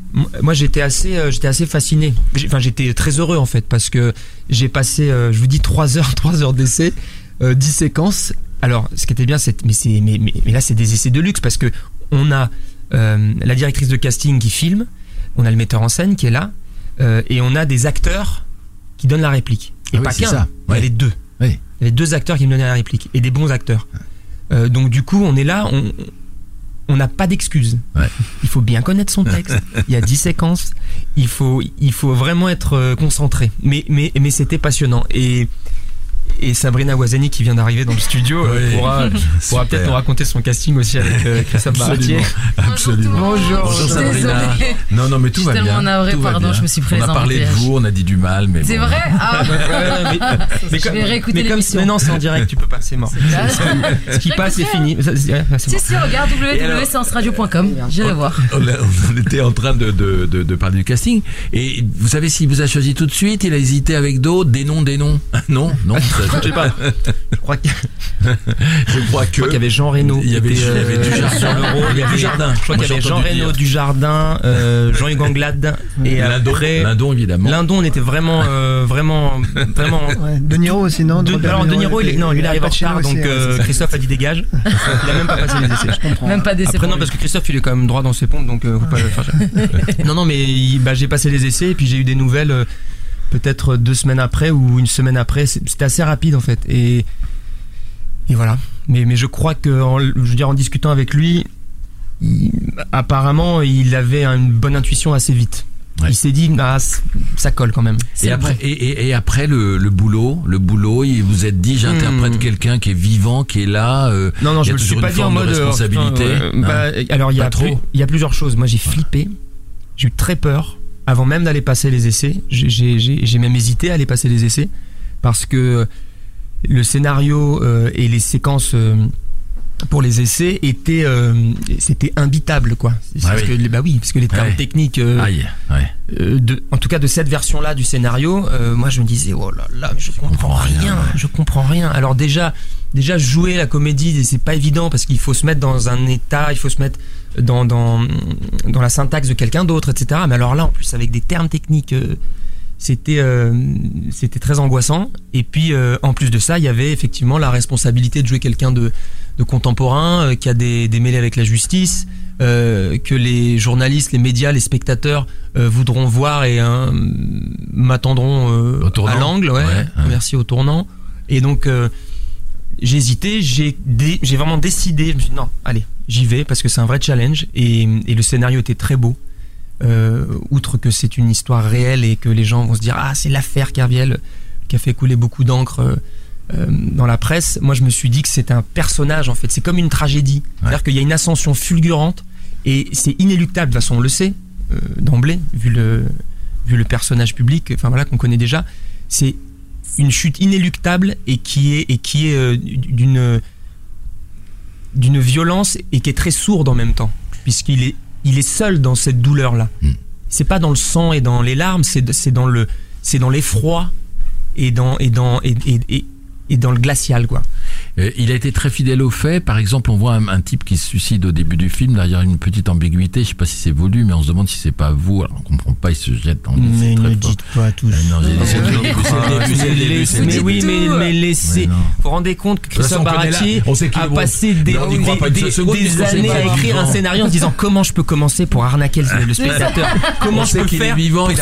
Moi, j'étais assez euh, j'étais assez fasciné. Enfin, j'étais très heureux en fait parce que j'ai passé, euh, je vous dis, trois heures, [laughs] trois heures d'essai, euh, 10 séquences. Alors, ce qui était bien, c'est mais c'est mais, mais, mais là, c'est des essais de luxe parce que on a euh, la directrice de casting qui filme, on a le metteur en scène qui est là, euh, et on a des acteurs qui donnent la réplique. Et Ah pas qu'un, ça. il y a Ouais. les deux. Oui. Il y a les deux acteurs qui me donnaient la réplique, et des bons acteurs. Euh, donc du coup, on est là, on on n'a pas d'excuses. Ouais. Il faut bien connaître son texte. Il y a 10 séquences. Il faut, il faut vraiment être euh, concentré. Mais, mais, mais c'était passionnant. Et, Et Sabrina Wazani qui vient d'arriver dans le studio euh, Oui. pourra, [laughs] peut-être nous raconter son casting aussi avec euh, Christophe Baratier. Absolument. Bonjour. Bonjour Sabrina. Désolée. Non, non, mais tout Je suis va bien. tellement navrée, tout va pardon, bien. je me suis On a parlé de vous, on a dit du mal, mais C'est bon. vrai Ah, mais, [laughs] mais Je comme- vais réécouter mais comme non, c'est en direct, tu peux pas, c'est mort. Ce qui passe, c'est fini. Si, si, regarde www.séanceradio.com. J'irai voir. On, était en train de parler du casting. Et vous savez s'il vous a choisi tout de suite, il a hésité avec d'autres, des noms, des noms. [laughs] Non, non, ça, je sais pas. Je crois que- [laughs] Je crois qu'il y avait Jean Reno. Il y avait, qui était, il y avait euh, du jardin. sur le rôle. Il y avait du jardin. Je crois qu'il y avait Jean Reno du Jardin, euh, [laughs] Jean-Hugues Anglade et Lindon, après Lindon, évidemment. Lindon, on était vraiment, euh, vraiment, vraiment. [laughs] Ouais, De Niro aussi, non De, alors De Niro, il, non, lui il arrive en retard, donc euh. Christophe a dit dégage. Il a même pas passé les essais. Je comprends. Même pas d'essai. Après non parce que Christophe il est quand même droit dans ses pompes donc euh, faut pas le faire. non non mais bah, j'ai passé les essais et puis j'ai eu des nouvelles euh, peut-être deux semaines après ou une semaine après c'était assez rapide en fait et et voilà mais mais je crois que en, je veux dire en discutant avec lui il- apparemment il avait une bonne intuition assez vite Ouais. il s'est dit ah ça colle quand même Et après, et, et, et après le, le boulot, le boulot, il vous êtes dit, j'interprète Hmm. quelqu'un qui est vivant, qui est là. euh, Non, non, Il y je me suis pas dit en mode euh, responsabilité, euh, non bah, alors il y Pas a trop plus- il y a plusieurs choses. Moi, j'ai flippé. J'ai eu très peur avant même d'aller passer les essais. J'ai- même hésité à aller passer les essais parce que le scénario euh, et les séquences euh, pour les essais étaient euh, c'était imbitable quoi. Ah parce oui. que bah oui, parce que les termes Ouais. techniques euh, Aïe, ouais. de, en tout cas de cette version-là du scénario, moi je me disais oh là là, mais je comprends comprends rien, rien, ouais. je comprends rien. Alors déjà, déjà jouer la comédie, c'est pas évident parce qu'il faut se mettre dans un état, il faut se mettre dans dans dans la syntaxe de quelqu'un d'autre, etc. Mais alors là, en plus avec des termes techniques. euh, c'était euh, c'était très angoissant et puis euh, en plus de ça il y avait effectivement la responsabilité de jouer quelqu'un de, de contemporain euh, qui a des, des mêlées avec la justice que les journalistes les médias les spectateurs voudront voir et euh, m'attendront à l'angle ouais, Ouais, ouais. merci au tournant et donc j'ai hésité j'ai dé- j'ai vraiment décidé je me suis dit non allez j'y vais parce que c'est un vrai challenge et, et le scénario était très beau. Euh, outre que c'est une histoire réelle et que les gens vont se dire ah c'est l'affaire Kerviel qui a fait couler beaucoup d'encre euh, euh, dans la presse. Moi je me suis dit que c'est un personnage en fait. C'est comme une tragédie. C'est à dire qu'il y a une ascension fulgurante et c'est inéluctable. De toute façon on le sait euh, d'emblée vu le vu le personnage public enfin voilà qu'on connaît déjà. C'est une chute inéluctable et qui est et qui est d'une d'une violence et qui est très sourde en même temps puisqu'il est il est seul dans cette douleur là Mm. c'est pas dans le sang et dans les larmes c'est c'est dans le c'est dans l'effroi et dans et dans et, et, et, et dans le glacial quoi Euh, il a été très fidèle aux faits. Par exemple, on voit un, un type qui se suicide au début du film. Derrière une petite ambiguïté. Je sais pas si c'est voulu, mais on se demande si c'est pas vous. Alors on comprend pas. Il se jette dans le c'est très fort. pas tout non, j'ai dit, c'est le début, c'est le début, c'est le début, c'est le mais oui mais mais laissez. Mais vous vous rendez compte que Christophe Baratier on sait qu'il a passé des, Mais années à écrire un scénario en se disant comment je peux commencer pour arnaquer le, [laughs] spectateur comment je peux qu'il est faire vivant, il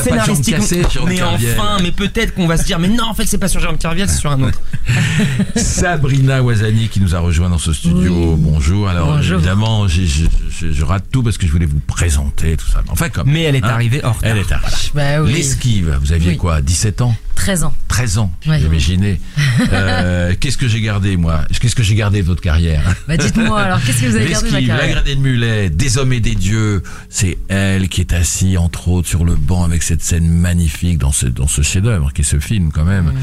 mais enfin mais peut-être qu'on va se dire mais non en fait c'est pas sur Jérôme Kerviel c'est sur un autre. [laughs] Sabrina Wazani qui nous a rejoint dans ce studio. Bonjour. Alors Bonjour. évidemment, j'ai- je, je- je rate tout parce que je voulais vous présenter tout ça. Enfin comme. mais elle est Hein arrivée hors Elle est arrivée. Bah oui. L'esquive. Vous aviez Oui. quoi 17 ans 13 ans. 13 ans, Ouais. j'imaginais. [laughs] Euh, Qu'est-ce que j'ai gardé, moi? Qu'est-ce que j'ai gardé de votre carrière? Bah dites-moi alors, qu'est-ce que vous avez gardé de ma L'esquive, la carrière? gradée de mulet, des hommes et des dieux. C'est elle qui est assise, entre autres, sur le banc avec cette scène magnifique dans ce, dans ce chef-d'œuvre qui est ce film, quand même, Mm.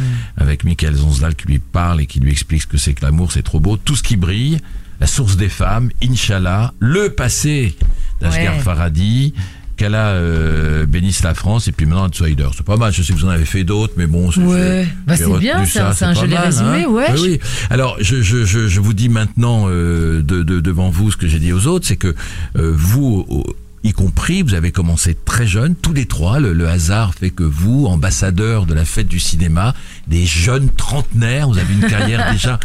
avec Michael Zonsdal qui lui parle et qui lui explique ce que c'est que l'amour, c'est trop beau. Tout ce qui brille, la source des femmes, Inch'Allah, le passé d'Asghar Ouais. Farhadi. Qu'elle a euh, bénisse la France et puis maintenant Outsider. C'est pas mal. Je sais que vous en avez fait d'autres, mais bon. c'est- Ouais. Bah, bien, c'est un- un joli résumé, hein. ouais. Oui, oui. Alors, je, je, je, je vous dis maintenant euh, de, de- devant vous ce que j'ai dit aux autres, c'est que euh, vous, au- y compris, vous avez commencé très jeune, tous les trois. Le, le hasard fait que vous, ambassadeur de la fête du cinéma, des jeunes trentenaires, vous avez une carrière [laughs] déjà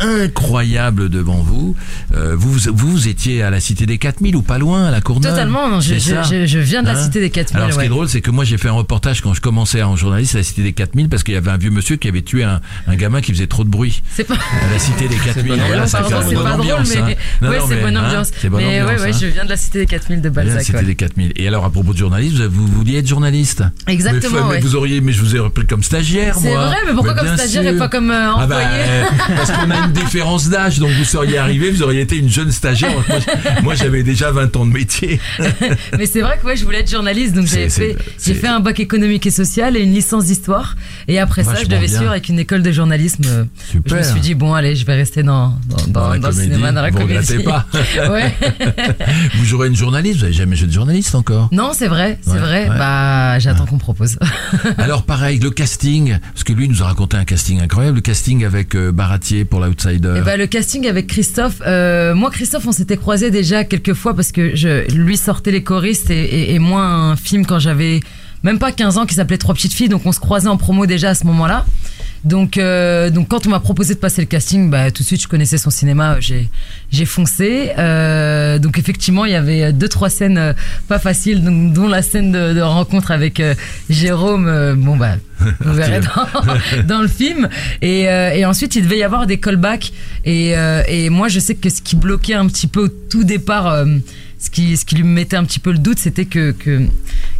incroyable devant vous. Euh, vous, vous, vous étiez à la Cité des 4000 ou pas loin, à la Courneuve. Totalement, je, C'est je, je- viens de la Hein cité des 4000. Alors, ce qui est drôle, c'est que moi, j'ai fait un reportage quand je commençais en journaliste à la Cité des 4000 parce qu'il y avait un vieux monsieur qui avait tué un, un gamin qui faisait trop de bruit C'est pas. à la Cité des 4000. bonne [laughs] Voilà, ça Pardon, fait c'est pas drôle, ambiance, mais ouais, c'est bonne ambiance. c'est bonne mais ambiance, ouais, ouais, hein. je viens de la cité des 4000 de Balzac. Cité des 4000. Et alors, à propos de journaliste, vous, vouliez être journaliste? Exactement, mais, vous auriez, mais je vous ai repris comme stagiaire, C'est moi. vrai, mais pourquoi comme stagiaire et pas comme euh, Ah bah, employé? euh, parce qu'on a différence d'âge, donc vous seriez arrivé, vous auriez été une jeune stagiaire. Moi, j'avais déjà 20 ans de métier. [laughs] Mais c'est vrai que ouais, je voulais être journaliste, donc j'ai fait, fait un bac économique et social et une licence d'histoire. Et après ça, je devais suivre avec une école de journalisme. Super. Je me suis dit bon, allez, je vais rester dans dans, dans, Dans la dans le cinéma, dans la vous comédie. pas [laughs] ouais. [laughs] Vous jouerez une journaliste, vous avez jamais joué de journaliste encore? Non, c'est vrai, c'est Ouais, vrai. ouais. Bah, j'attends qu'on propose. Alors pareil, le casting, parce que lui nous a raconté un casting incroyable, le casting avec euh, Baratier pour Et bah, le casting avec Christophe, euh, moi Christophe, on s'était croisés déjà quelques fois parce que je, lui sortait les choristes et moi un film quand j'avais même pas 15 ans qui s'appelait Trois petites filles, donc on se croisait en promo déjà à ce moment-là. Donc, euh, donc quand on m'a proposé de passer le casting, bah, tout de suite je connaissais son cinéma, j'ai j'ai foncé. Euh, donc effectivement il y avait deux trois scènes euh, pas faciles, donc, dont la scène de, de rencontre avec euh, Jérôme. bon bah [laughs] vous verrez dans, dans le film. Et, et ensuite, il devait y avoir des callbacks. Et, et moi, je sais que ce qui bloquait un petit peu au tout départ, ce, qui, lui mettait un petit peu le doute, c'était que, que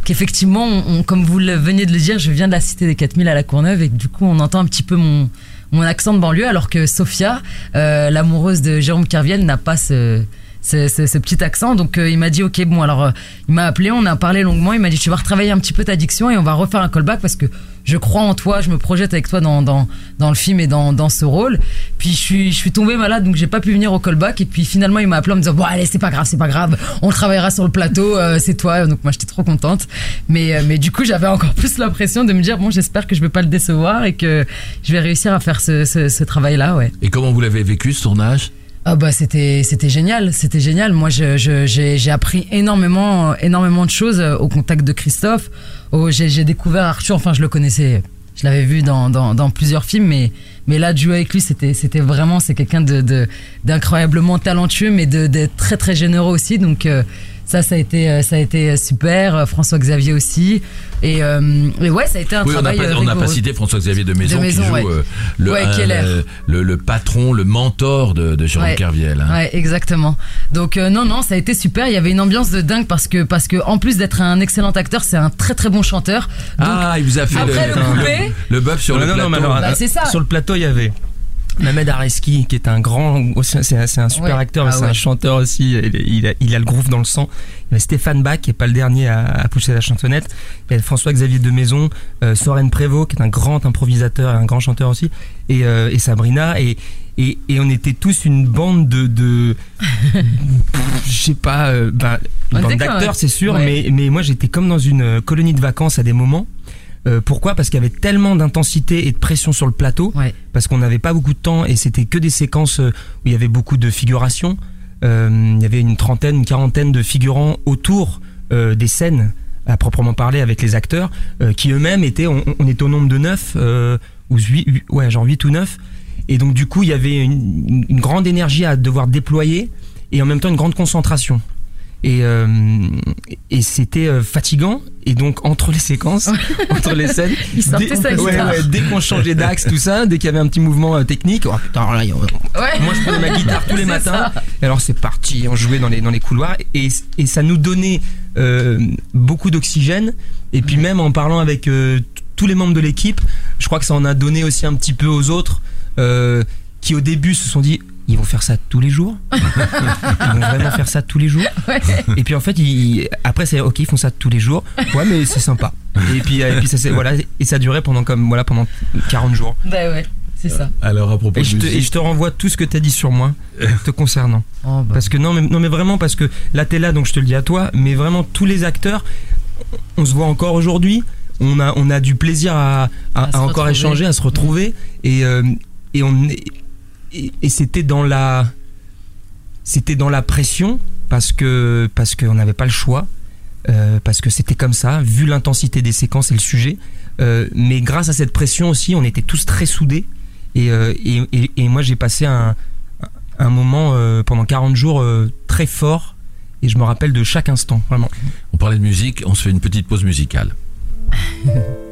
qu'effectivement, comme vous le de le dire, je viens de la cité des 4000 à la Courneuve et du coup, on entend un petit peu mon mon accent de banlieue, alors que Sophia, euh, l'amoureuse de Jérôme Kerviel, n'a pas ce, ce, ce- ce petit accent. Donc euh, il m'a dit ok bon alors euh, il m'a appelé, on a parlé longuement, il m'a dit tu vas retravailler un petit peu ta diction et on va refaire un callback parce que je crois en toi, je me projette avec toi dans, dans, dans le film et dans, dans ce rôle. Puis je suis, je suis tombée malade donc j'ai pas pu venir au callback et puis finalement il m'a appelé en me disant bon allez c'est pas grave c'est pas grave on travaillera sur le plateau euh, c'est toi donc moi j'étais trop contente mais mais du coup j'avais encore plus l'impression de me dire bon j'espère que je vais pas le décevoir et que je vais réussir à faire ce, ce, ce travail là ouais. Et comment vous l'avez vécu ce tournage? Ah bah c'était c'était génial, c'était génial. Moi je je- j'ai j'ai appris énormément énormément de choses euh, au contact de Christophe. J'ai j'ai découvert Arthur, enfin je le connaissais, je l'avais vu dans, dans dans plusieurs films, mais mais là de jouer avec lui c'était c'était vraiment c'est quelqu'un de d'incroyablement talentueux, mais de, de très très généreux aussi. Donc euh, ça ça a été euh, ça a été super. Euh, François Xavier aussi. Et, euh, et ouais ça a été un Oui, travail. euh, on n'a pas cité François-Xavier de Maison, De Maison, qui joue ouais. euh, le, Ouais, un, le, le- le patron, le mentor de, de Jérôme Ouais. Kerviel. hein. Ouais, exactement. Donc euh, non, non, ça a été super. Il y avait une ambiance de dingue parce que parce que en plus d'être un excellent acteur, c'est un très très bon chanteur. Donc, Ah, il vous a fait après le, le coupé, le bœuf sur Non, le non, plateau. non, Bah, c'est ça. Sur le plateau, il y avait Mohamed Areski, qui est un grand, c'est un, super Ouais. acteur, mais Ah c'est ouais. un chanteur aussi. Il, il a, il a le groove dans le sang. Il y avait Stéphane Bach, qui est pas le dernier à, à pousser la chansonnette. Il y a François-Xavier de Maison, euh, Soren Prévost, qui est un grand improvisateur et un grand chanteur aussi, et, euh, et Sabrina. Et, et, et on était tous une bande de, de [laughs] je sais pas, euh, ben, On une bande d'acteurs, c'est sûr, Ouais. mais, mais moi j'étais comme dans une euh, colonie de vacances à des moments. Euh, pourquoi? Parce qu'il y avait tellement d'intensité et de pression sur le plateau, Ouais. parce qu'on n'avait pas beaucoup de temps et c'était que des séquences euh, où il y avait beaucoup de figuration. Euh, il y avait une trentaine, une quarantaine de figurants autour euh, des scènes à proprement parler avec les acteurs, qui eux-mêmes étaient, on, on était au nombre de neuf euh, ou huit, huit- ouais, genre 8 ou 9 Et donc du coup, il y avait une, une grande énergie à devoir déployer et en même temps une grande concentration. Et, euh, et c'était euh, fatigant. Et donc entre les séquences, [laughs] entre les scènes, [laughs] dès, sa ouais, ouais, dès qu'on changeait d'axe, tout ça, dès qu'il y avait un petit mouvement euh, technique, oh putain, alors là, Ouais. moi je prenais ma guitare tous les [laughs] matins. ça. Et alors c'est parti, on jouait dans les, dans les couloirs et, et ça nous donnait euh, beaucoup d'oxygène. Et puis même en parlant avec euh, tous les membres de l'équipe, je crois que ça en a donné aussi un petit peu aux autres euh, qui au début se sont dit ils vont faire ça tous les jours [laughs] Ils vont vraiment faire ça tous les jours Ouais. Et puis en fait, ils, après c'est ok, ils font ça tous les jours. Ouais, mais c'est sympa. Et puis, euh, et puis ça c'est voilà et ça durait pendant comme voilà pendant 40 jours. Bah ouais, c'est ça. Alors à propos Et de je, te, musique, et je te renvoie tout ce que t'as dit sur moi te concernant. [laughs] Oh, bah. Parce que non mais, non mais vraiment parce que là t'es là donc je te le dis à toi mais vraiment tous les acteurs on se voit encore aujourd'hui on a on a du plaisir à, à, À se à encore retrouver. échanger à se retrouver et euh, et on est- et, et c'était dans la c'était dans la pression parce que parce qu'on n'avait pas le choix euh, parce que c'était comme ça vu l'intensité des séquences et le sujet Euh, mais grâce à cette pression aussi on était tous très soudés Et, euh, et, et, et moi, j'ai passé un, un moment euh, pendant 40 jours euh, très fort. Et je me rappelle de chaque instant, vraiment. On parlait de musique, on se fait une petite pause musicale. [laughs]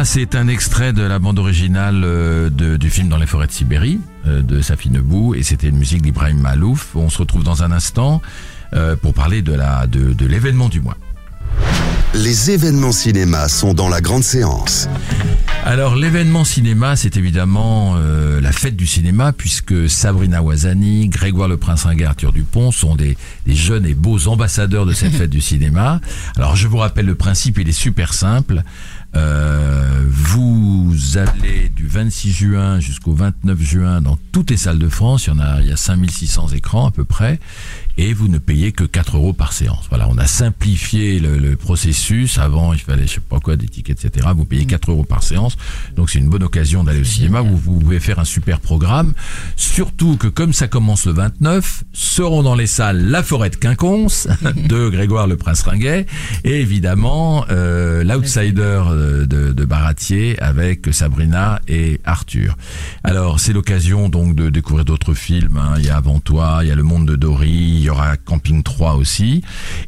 Voilà, c'est un extrait de la bande originale euh, de- du film Dans les forêts de Sibérie euh, de Safi Nebou et c'était une musique d'Ibrahim Malouf. On se retrouve dans un instant euh, pour parler de la de, de l'événement du mois. Les événements cinéma sont dans la grande séance. Alors l'événement cinéma, c'est évidemment euh, la fête du cinéma puisque Sabrina Ouazani, Grégoire Le Prince Ringuet, Arthur Dupont sont des, des jeunes et beaux ambassadeurs de cette [laughs] fête du cinéma. Alors je vous rappelle le principe, il est super simple. Euh, vous allez du 26 juin jusqu'au 29 juin dans toutes les salles de France, il y en a, il y a 5600 écrans à peu près, et vous ne payez que 4 euros par séance. Voilà, on a simplifié le, le processus. Avant, il fallait, je sais pas quoi, des tickets, etc. Vous payez 4 euros par séance. Donc c'est une bonne occasion d'aller au cinéma. Vous, vous pouvez faire un super programme. Surtout que comme ça commence le 29, seront dans les salles La Forêt de Quinconce [laughs] de Grégoire Le Prince Ringuet et évidemment euh, l'outsider de, de, Baratier avec Sabrina et Arthur. Alors c'est l'occasion donc de découvrir d'autres films. hein. Il y a Avant toi, il y a Le Monde de Dory, y aura Camping 3 aussi.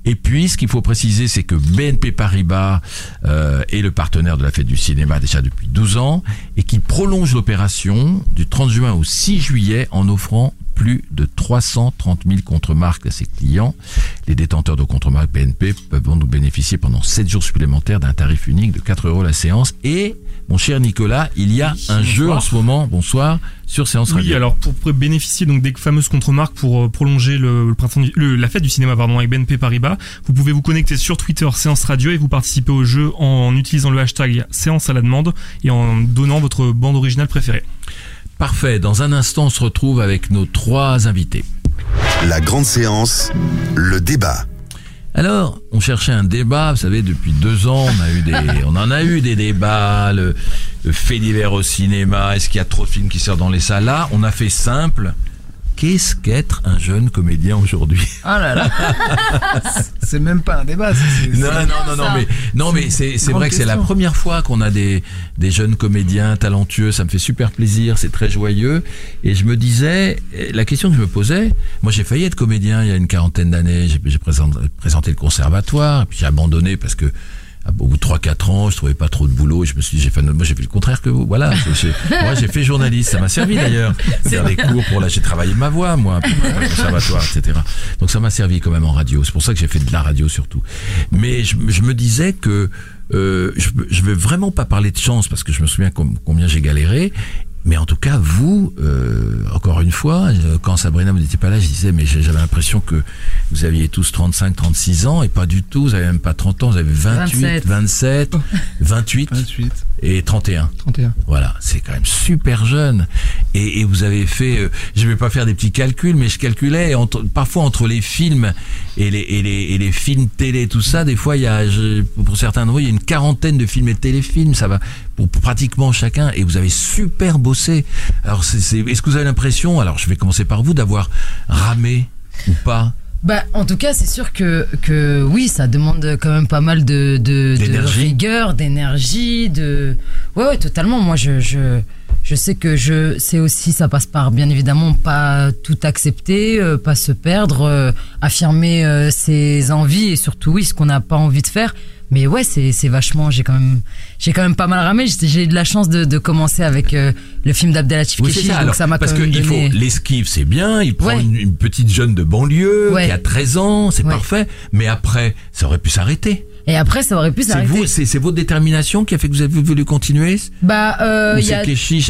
Et puis ce qu'il faut préciser, c'est que BNP Paribas euh, est le partenaire de la fête du cinéma déjà depuis 12 ans et qui prolonge l'opération du 30 juin au 6 juillet en offrant plus de 330 000 contre-marques à ses clients. Les détenteurs de contre-marques BNP peuvent donc bénéficier pendant 7 jours supplémentaires d'un tarif unique de 4 euros la séance. Et, mon cher Nicolas, il y a un jeu en ce moment, bonsoir, sur Séance Oui, Radio. alors pour bénéficier donc des fameuses contre-marques pour euh, prolonger le, le printemps du- le- la fête du cinéma pardon avec BNP Paribas, vous pouvez vous connecter sur Twitter Séance Radio et vous participer au jeu en utilisant le hashtag Séance à la demande et en donnant votre bande originale préférée. Parfait, dans un instant, on se retrouve avec nos trois invités. La grande séance, le débat. Alors, on cherchait un débat, vous savez, depuis deux ans, on a eu des, [laughs] on en a eu des débats, le, le fait divers au cinéma, est-ce qu'il y a trop de films qui sortent dans les salles? Là, on a fait simple, Qu'est-ce qu'être un jeune comédien aujourd'hui Oh là là. [laughs] C'est même pas un débat. c'est- c'est- Non, non, non, non, mais non, mais c'est vrai que c'est la première fois qu'on a des des jeunes comédiens talentueux. Ça me fait super plaisir, c'est très joyeux. Et je me disais, euh, la question que je me posais, moi j'ai failli être comédien il y a une quarantaine d'années. J'ai j'ai présenté, présenté le conservatoire, puis j'ai abandonné parce que ah, au bout de 3-4 ans, je trouvais pas trop de boulot. Et je me suis dit, j'ai fait, moi j'ai fait le contraire que vous. Voilà, [laughs] moi j'ai fait journaliste. Ça m'a servi d'ailleurs. [laughs] Faire des cours pour là, j'ai travaillé ma voix, moi, pour conservatoire, etc. Donc ça m'a servi quand même en radio. C'est pour ça que j'ai fait de la radio surtout. Mais je, je me disais que euh, je, je vais vraiment pas parler de chance parce que je me souviens com- combien j'ai galéré. Mais en tout cas, vous, euh, encore une fois, euh, quand Sabrina, vous n'étiez pas là, je disais, mais j'avais l'impression que vous aviez tous 35, 36 ans, et pas du tout, vous avez même pas 30 ans, vous avez 28, 27. 27, 28 28. et 31. 31. Voilà, c'est quand même super jeune. Et, et vous avez fait, euh, je vais pas faire des petits calculs, mais je calculais entre, parfois entre les films et les, et les, et les films télé, tout ça, des fois il y a, je- pour certains d'entre vous, il y a une quarantaine de films et téléfilms, ça va pour pratiquement chacun, et vous avez super bossé. Alors, est-ce que vous avez l'impression, alors je vais commencer par vous, d'avoir ramé ou pas Bah, en tout cas, c'est sûr que, que oui, ça demande quand même pas mal de, de, rigueur, d'énergie, de. Ouais, ouais, totalement. Moi, je, je, je sais que je, c'est aussi, ça passe par, bien évidemment, pas tout accepter, euh, pas se perdre, euh, affirmer euh, ses envies et surtout, oui, ce qu'on n'a pas envie de faire. Mais ouais, c'est, c'est vachement, j'ai quand même, j'ai quand même pas mal ramé. J'ai, eu de la chance de, de commencer avec euh, le film d'Abdelatif Oui, ça. donc Alors, ça m'a parce quand même qu'il faut donné- l'esquive, c'est bien. Il prend Ouais. une, une petite jeune de banlieue Ouais. qui a 13 ans, c'est Ouais. parfait. Mais après, ça aurait pu s'arrêter. Et après, ça aurait pu C'est s'arrêter. vous, c'est c'est votre détermination qui a fait que vous avez voulu continuer Bah, euh, il y a...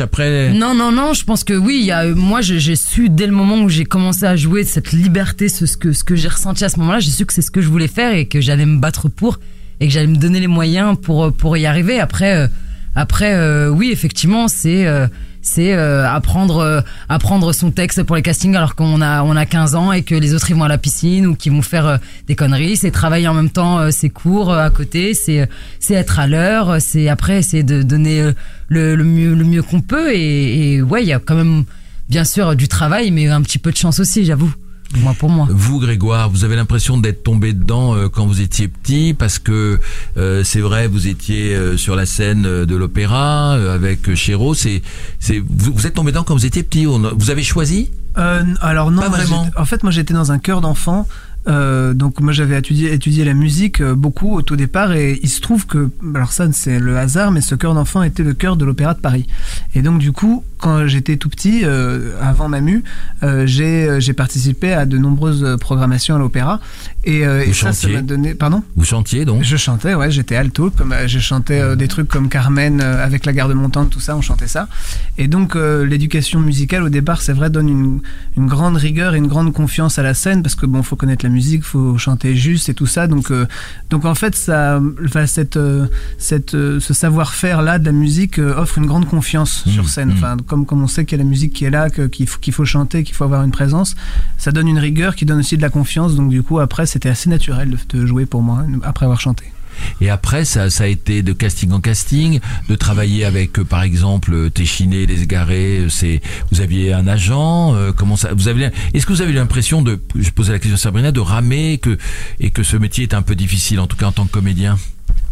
Après Non, non, non, je pense que oui. Il y a, moi, j'ai j'ai su dès le moment où j'ai commencé à jouer cette liberté, ce, ce que, ce que j'ai ressenti à ce moment-là, j'ai su que c'est ce que je voulais faire et que j'allais me battre pour et que j'allais me donner les moyens pour, pour y arriver. Après, euh, après euh, oui, effectivement, c'est. euh, c'est euh, apprendre euh, apprendre son texte pour les castings alors qu'on a on a 15 ans et que les autres ils vont à la piscine ou qui vont faire euh, des conneries c'est travailler en même temps euh, ses cours euh, à côté c'est euh, c'est être à l'heure c'est après essayer de donner euh, le, le mieux le mieux qu'on peut et, et ouais il y a quand même bien sûr du travail mais un petit peu de chance aussi j'avoue moi pour moi Vous, Grégoire, vous avez l'impression d'être tombé dedans euh, quand vous étiez petit, parce que euh, c'est vrai, vous étiez euh, sur la scène euh, de l'opéra euh, avec euh, Chéreau. C'est, c'est, vous, vous êtes tombé dedans quand vous étiez petit. On vous avez choisi? Euh, alors non, Pas moi, vraiment. En fait, moi j'étais dans un chœur d'enfants. Euh, donc moi j'avais étudié, étudié la musique euh, beaucoup au tout départ et il se trouve que alors ça c'est le hasard mais ce chœur d'enfants était le chœur de l'opéra de Paris. Et donc du coup quand j'étais tout petit euh, avant Mamu euh, j'ai participé à de nombreuses programmations à l'opéra. Et, Vous et ça ça m'a donné pardon? Vous chantiez donc? Je chantais, ouais, j'étais alto, comme je chantais des trucs comme Carmen avec la garde montante, tout ça, on chantait ça. Et donc l'éducation musicale au départ, c'est vrai, donne une, une grande rigueur et une grande confiance à la scène parce que bon, faut connaître la musique, faut chanter juste et tout ça. Donc euh, donc en fait, ça, enfin, cette euh, cette euh, ce savoir-faire là de la musique offre une grande confiance Mmh, sur scène. mmh. Enfin, comme comme on sait qu'il y a la musique qui est là, qu'il faut qu'il faut chanter, qu'il faut avoir une présence, ça donne une rigueur qui donne aussi de la confiance. Donc du coup, après, c'était assez naturel de, de jouer pour moi après avoir chanté. Et après, ça, ça a été de casting en casting, de travailler avec, euh, par exemple, euh, Téchiné, Les Égarés. euh, C'est, vous aviez un agent. comment ça Vous avez Est-ce que vous avez l'impression de, je posais la question à Sabrina, de ramer que et que ce métier est un peu difficile, en tout cas en tant que comédien?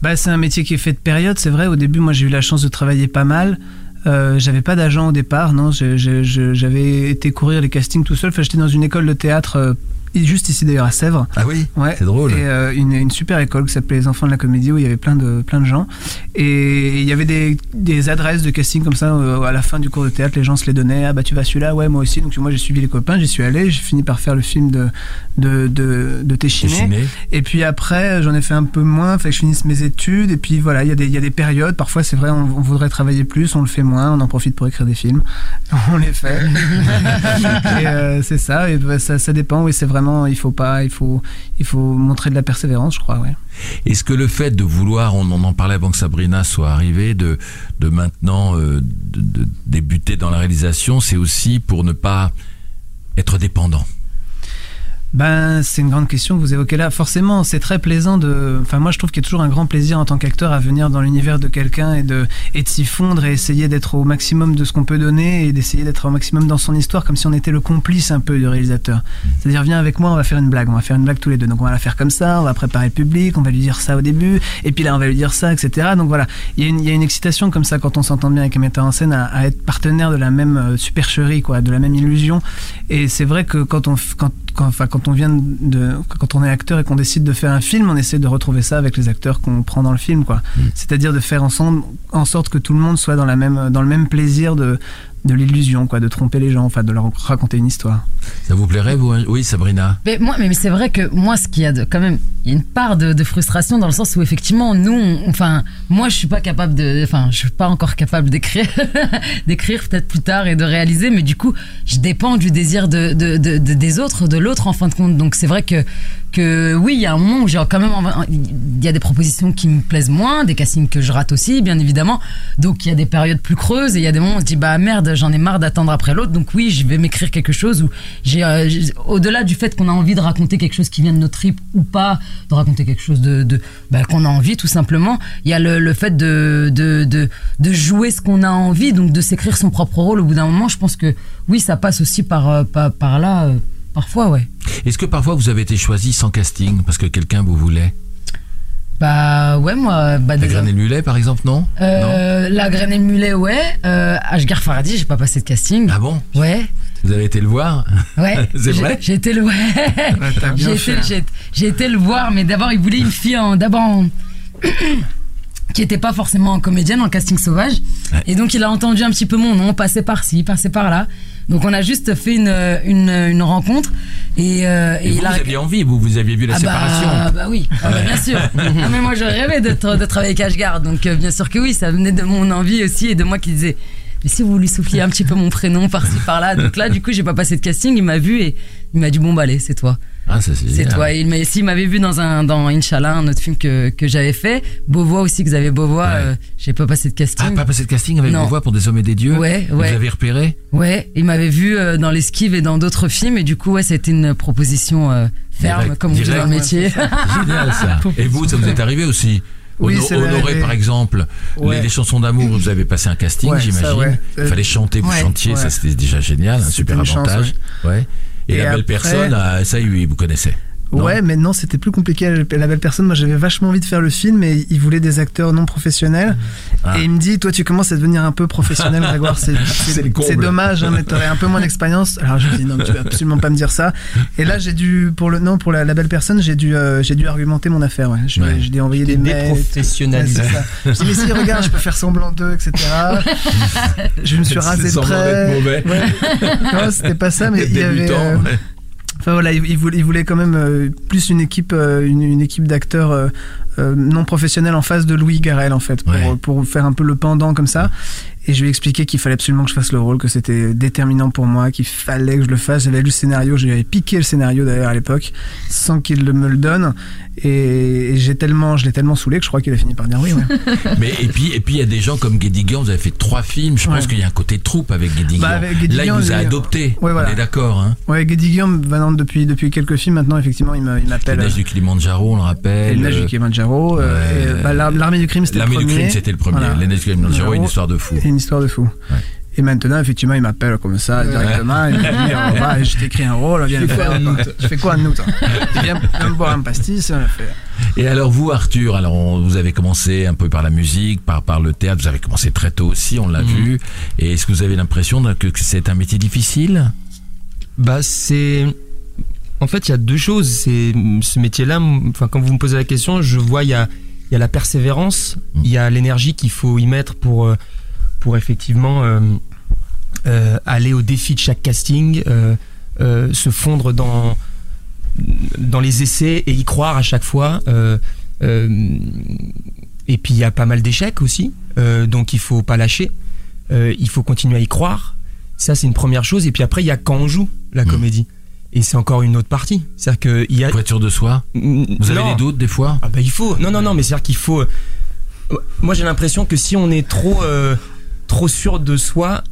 Bah, c'est un métier qui est fait de période, c'est vrai. Au début, moi, j'ai eu la chance de travailler pas mal. J'avais pas d'agent au départ, non. J'avais été courir les castings tout seul. Enfin, j'étais dans une école de théâtre, juste ici d'ailleurs à Sèvres. Ah oui. Ouais. C'est drôle. Et euh, une, une super école qui s'appelait les Enfants de la Comédie où il y avait plein de, plein de gens. Et il y avait des, des adresses de casting comme ça euh, à la fin du cours de théâtre. Les gens se les donnaient. Ah bah tu vas celui-là, ouais moi aussi. Donc moi j'ai suivi les copains, j'y suis allé. J'ai fini par faire le film de de de, de Téchiné. Téchiné. Et puis après, j'en ai fait un peu moins, fait que je finisse mes études. Et puis voilà, il y, a des- il y a des périodes. Parfois, c'est vrai, on, on voudrait travailler plus, on le fait moins, on en profite pour écrire des films. [laughs] On les fait. [laughs] et euh, c'est ça, et bah, ça, ça dépend. Oui, c'est il faut pas, il faut, il faut montrer de la persévérance, je crois. Est-ce que le fait de vouloir, on en parlait avant que Sabrina soit arrivée, de, de maintenant euh, de débuter dans la réalisation, c'est aussi pour ne pas être dépendant? Ben, c'est une grande question que vous évoquez là. Forcément, c'est très plaisant de. Enfin, moi, je trouve qu'il y a toujours un grand plaisir en tant qu'acteur à venir dans l'univers de quelqu'un et de, et de s'y fondre et essayer d'être au maximum de ce qu'on peut donner et d'essayer d'être au maximum dans son histoire, comme si on était le complice un peu du réalisateur. C'est-à-dire, viens avec moi, on va faire une blague, on va faire une blague tous les deux. Donc, on va la faire comme ça, on va préparer le public, on va lui dire ça au début, et puis là, on va lui dire ça, etc. Donc voilà, il y, a une, il y a une excitation comme ça quand on s'entend bien avec un metteur en scène à, être partenaire de la même euh, supercherie, quoi, de la même illusion. Et c'est vrai que quand on, quand, quand, enfin, quand on vient de, quand on est acteur et qu'on décide de faire un film, on essaie de retrouver ça avec les acteurs qu'on prend dans le film, quoi. C'est-à-dire de faire ensemble, en sorte que tout le monde soit dans la même, dans le même plaisir de, de l'illusion, quoi, de tromper les gens, enfin, de leur raconter une histoire. Ça vous plairait, vous Oui, Sabrina. Mais moi, mais mais c'est vrai que moi, ce qu'il y a de, quand même, il y a une part de, de frustration dans le sens où effectivement, nous, on- enfin, moi, je suis pas capable de, enfin, je suis pas encore capable d'écrire, [laughs] d'écrire peut-être plus tard et de réaliser, mais du coup, je dépends du désir de, de, de- de- des autres, de l'autre en fin de compte. Donc c'est vrai que que oui, il y a un moment où j'ai quand même, il y a des propositions qui me plaisent moins, des castings que je rate aussi, bien évidemment. Donc il y a des périodes plus creuses et il y a des moments où on se dit bah merde, j'en ai marre d'attendre après l'autre. Donc oui, je vais m'écrire quelque chose euh, j'ai- au-delà du fait qu'on a envie de raconter quelque chose qui vient de notre trip ou pas, de raconter quelque chose de, bah, qu'on a envie tout simplement. Il y a le, fait de, jouer ce qu'on a envie, donc de s'écrire son propre rôle. Au bout d'un moment, je pense que oui, ça passe aussi par, euh, là, euh, parfois, ouais. Est-ce que parfois vous avez été choisi sans casting parce que quelqu'un vous voulait? Bah ouais, moi, bah, La graine et le mulet, par exemple, non? Euh, la graine et le mulet, ouais. Euh, Ashgar Faradi, j'ai pas passé de casting. Ah bon? Ouais, Vous avez été le voir? Ouais. [laughs] C'est J'ai- vrai? J'ai été le, ouais. J'ai été, j'ai été le voir, mais d'abord, il voulait une fille en, d'abord en- [clears throat] qui était pas forcément comédienne en casting sauvage. Ouais. Et donc, il a entendu un petit peu mon nom, passer par-ci, passer par-là. Donc, on a juste fait une, une, une rencontre. Et, euh, Et, vous, il a. vous aviez envie, vous, vous aviez vu la Ah séparation. Bah, bah oui, Ah bah bien sûr. [laughs] Ah, mais moi je rêvais de, de travailler avec Ashgard, donc euh, bien sûr que oui, ça venait de mon envie aussi et de moi qui disais. Mais si vous lui souffliez un petit peu mon prénom par-ci par-là, donc là du coup j'ai pas passé de casting, il m'a vu et il m'a dit bon bah allez c'est toi, Ah, ça c'est toi. Il s'il m'avait vu dans un dans Inch'Allah, un autre film que, que j'avais fait, Beauvois aussi Xavier Beauvois, Ouais. euh, j'ai pas passé de casting. Ah, pas passé de casting avec Non. voix pour des hommes et des dieux Ouais, Vous ouais. avez repéré Ouais, il m'avait vu euh, dans l'esquive et dans d'autres films et du coup ouais c'était une proposition euh, ferme Direct, comme on dit direct. dans le métier. [laughs] Génial ça. [laughs] Et vous, ça vous est arrivé aussi Oui, Honoré, par exemple, Ouais. les, les chansons d'amour, vous avez passé un casting, Ouais, j'imagine. ouais. Il fallait chanter, vous Ouais. chantiez, ça c'était déjà génial, un super une chance, avantage. ouais. Et, Et la belle après- personne, ah, ça oui, vous connaissez. Non Ouais, mais non, c'était plus compliqué. La belle personne, moi j'avais vachement envie de faire le film, mais il voulait des acteurs non professionnels. Ah. Et il me dit, toi tu commences à devenir un peu professionnel, [laughs] Grégoire. C'est dommage, hein, mais t'aurais un peu moins d'expérience. Alors je lui dis, non, tu vas absolument pas me dire ça. Et là, j'ai dû, pour le, non, pour la, la belle personne, j'ai dû, euh, j'ai dû argumenter mon affaire. Ouais. Je, Ouais. J'ai dû envoyer des mails. Ouais, Déprofessionnalisé. c'est ça. Je dis, mais si, regarde, je peux faire semblant d'eux, etc. je me suis [laughs] rasé de près. Ouais. Non, c'était pas ça, mais il y avait. Euh, ouais. Enfin voilà, il, voulait, il voulait quand même euh, plus une équipe, euh, une, une équipe d'acteurs euh, euh, non professionnels en face de Louis Garrel en fait, pour, Ouais. pour faire un peu le pendant comme ça. Et je lui ai expliqué qu'il fallait absolument que je fasse le rôle, que c'était déterminant pour moi, qu'il fallait que je le fasse. J'avais lu le scénario, j'avais piqué le scénario d'ailleurs à l'époque, sans qu'il me le donne. Et, j'ai tellement, je l'ai tellement saoulé que je crois qu'il a fini par dire oui. Ouais. [laughs] Mais et puis et puis il y a des gens comme Guédiguian, vous avez fait trois films. Je pense Ouais. qu'il y a un côté troupe avec Guédiguian. Bah, avec Là, il Guédiguian, vous a adopté. ouais, voilà. On est d'accord. Hein Ouais, Guédi Guillaume, maintenant depuis depuis quelques films maintenant, effectivement, il m'appelle. neiges du Kilimanjaro, on le rappelle. Le Nage du Kilimanjaro. euh, euh, bah, l'Ar- L'armée du crime, c'était le L'armée premier. du crime, c'était le premier. Voilà. Du Kilimanjaro, une histoire de fou. Une histoire de fou. Ouais. Et maintenant, effectivement, il m'appelle comme ça directement. Il me dit [laughs] oh, bah, Je t'écris un rôle, viens le faire. Je fais quoi en août [laughs] Viens viens me boire un pastis. Et alors vous, Arthur, alors on- vous avez commencé un peu par la musique, par par le théâtre. Vous avez commencé très tôt aussi, on l'a Mhm. vu. Et est-ce que vous avez l'impression que, que c'est un métier difficile? Bah c'est en fait il y a deux choses. C'est ce métier-là. Enfin quand vous me posez la question, je vois il y a il y a la persévérance, Mm. il y a l'énergie qu'il faut y mettre pour euh, pour effectivement euh, euh, aller au défi de chaque casting, euh, se fondre dans dans les essais et y croire à chaque fois. et puis il y a pas mal d'échecs aussi, donc il faut pas lâcher. Il faut continuer à y croire. Ça, c'est une première chose. Et puis après, il y a quand on joue la Mm. comédie. Et c'est encore une autre partie. C'est-à-dire qu'il y a. Sûr de soi Vous avez des doutes des fois? Ah bah il faut. Non, non, non, mais c'est-à-dire qu'il faut. Moi, j'ai l'impression que si on est trop, euh, trop sûr de soi,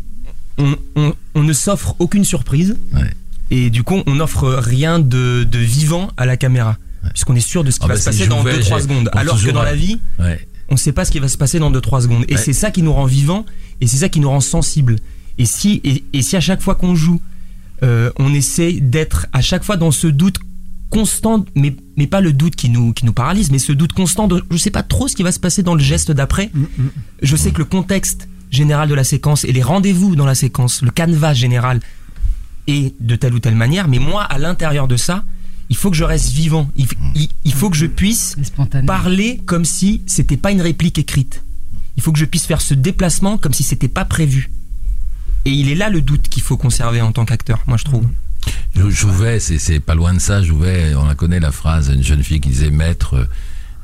on, on- on ne s'offre aucune surprise. Ouais. Et du coup, on n'offre rien de, de vivant à la caméra. Puisqu'on est sûr de ce qui Ah va bah, se passer dans pouvais, 2-3 j'ai- secondes. Alors que dans la vie, Ouais. on ne sait pas ce qui va se passer dans 2-3 secondes. Et Ouais. c'est ça qui nous rend vivants et c'est ça qui nous rend sensibles. Et si, et, et si à chaque fois qu'on joue, euh, on essaie d'être à chaque fois dans ce doute constant, mais, mais pas le doute qui nous, qui nous paralyse, mais ce doute constant de je sais pas trop ce qui va se passer dans le geste d'après. Je sais que le contexte général de la séquence et les rendez-vous dans la séquence, le canevas général est de telle ou telle manière, mais moi, à l'intérieur de ça, il faut que je reste vivant. Il, il- il faut que je puisse parler comme si c'était pas une réplique écrite. Il faut que je puisse faire ce déplacement comme si c'était pas prévu. Et il est là le doute qu'il faut conserver en tant qu'acteur, moi je trouve. Je- Jouvet, c'est c'est pas loin de ça. Jouvet, on la connaît la phrase, une jeune fille qui disait Maître, euh,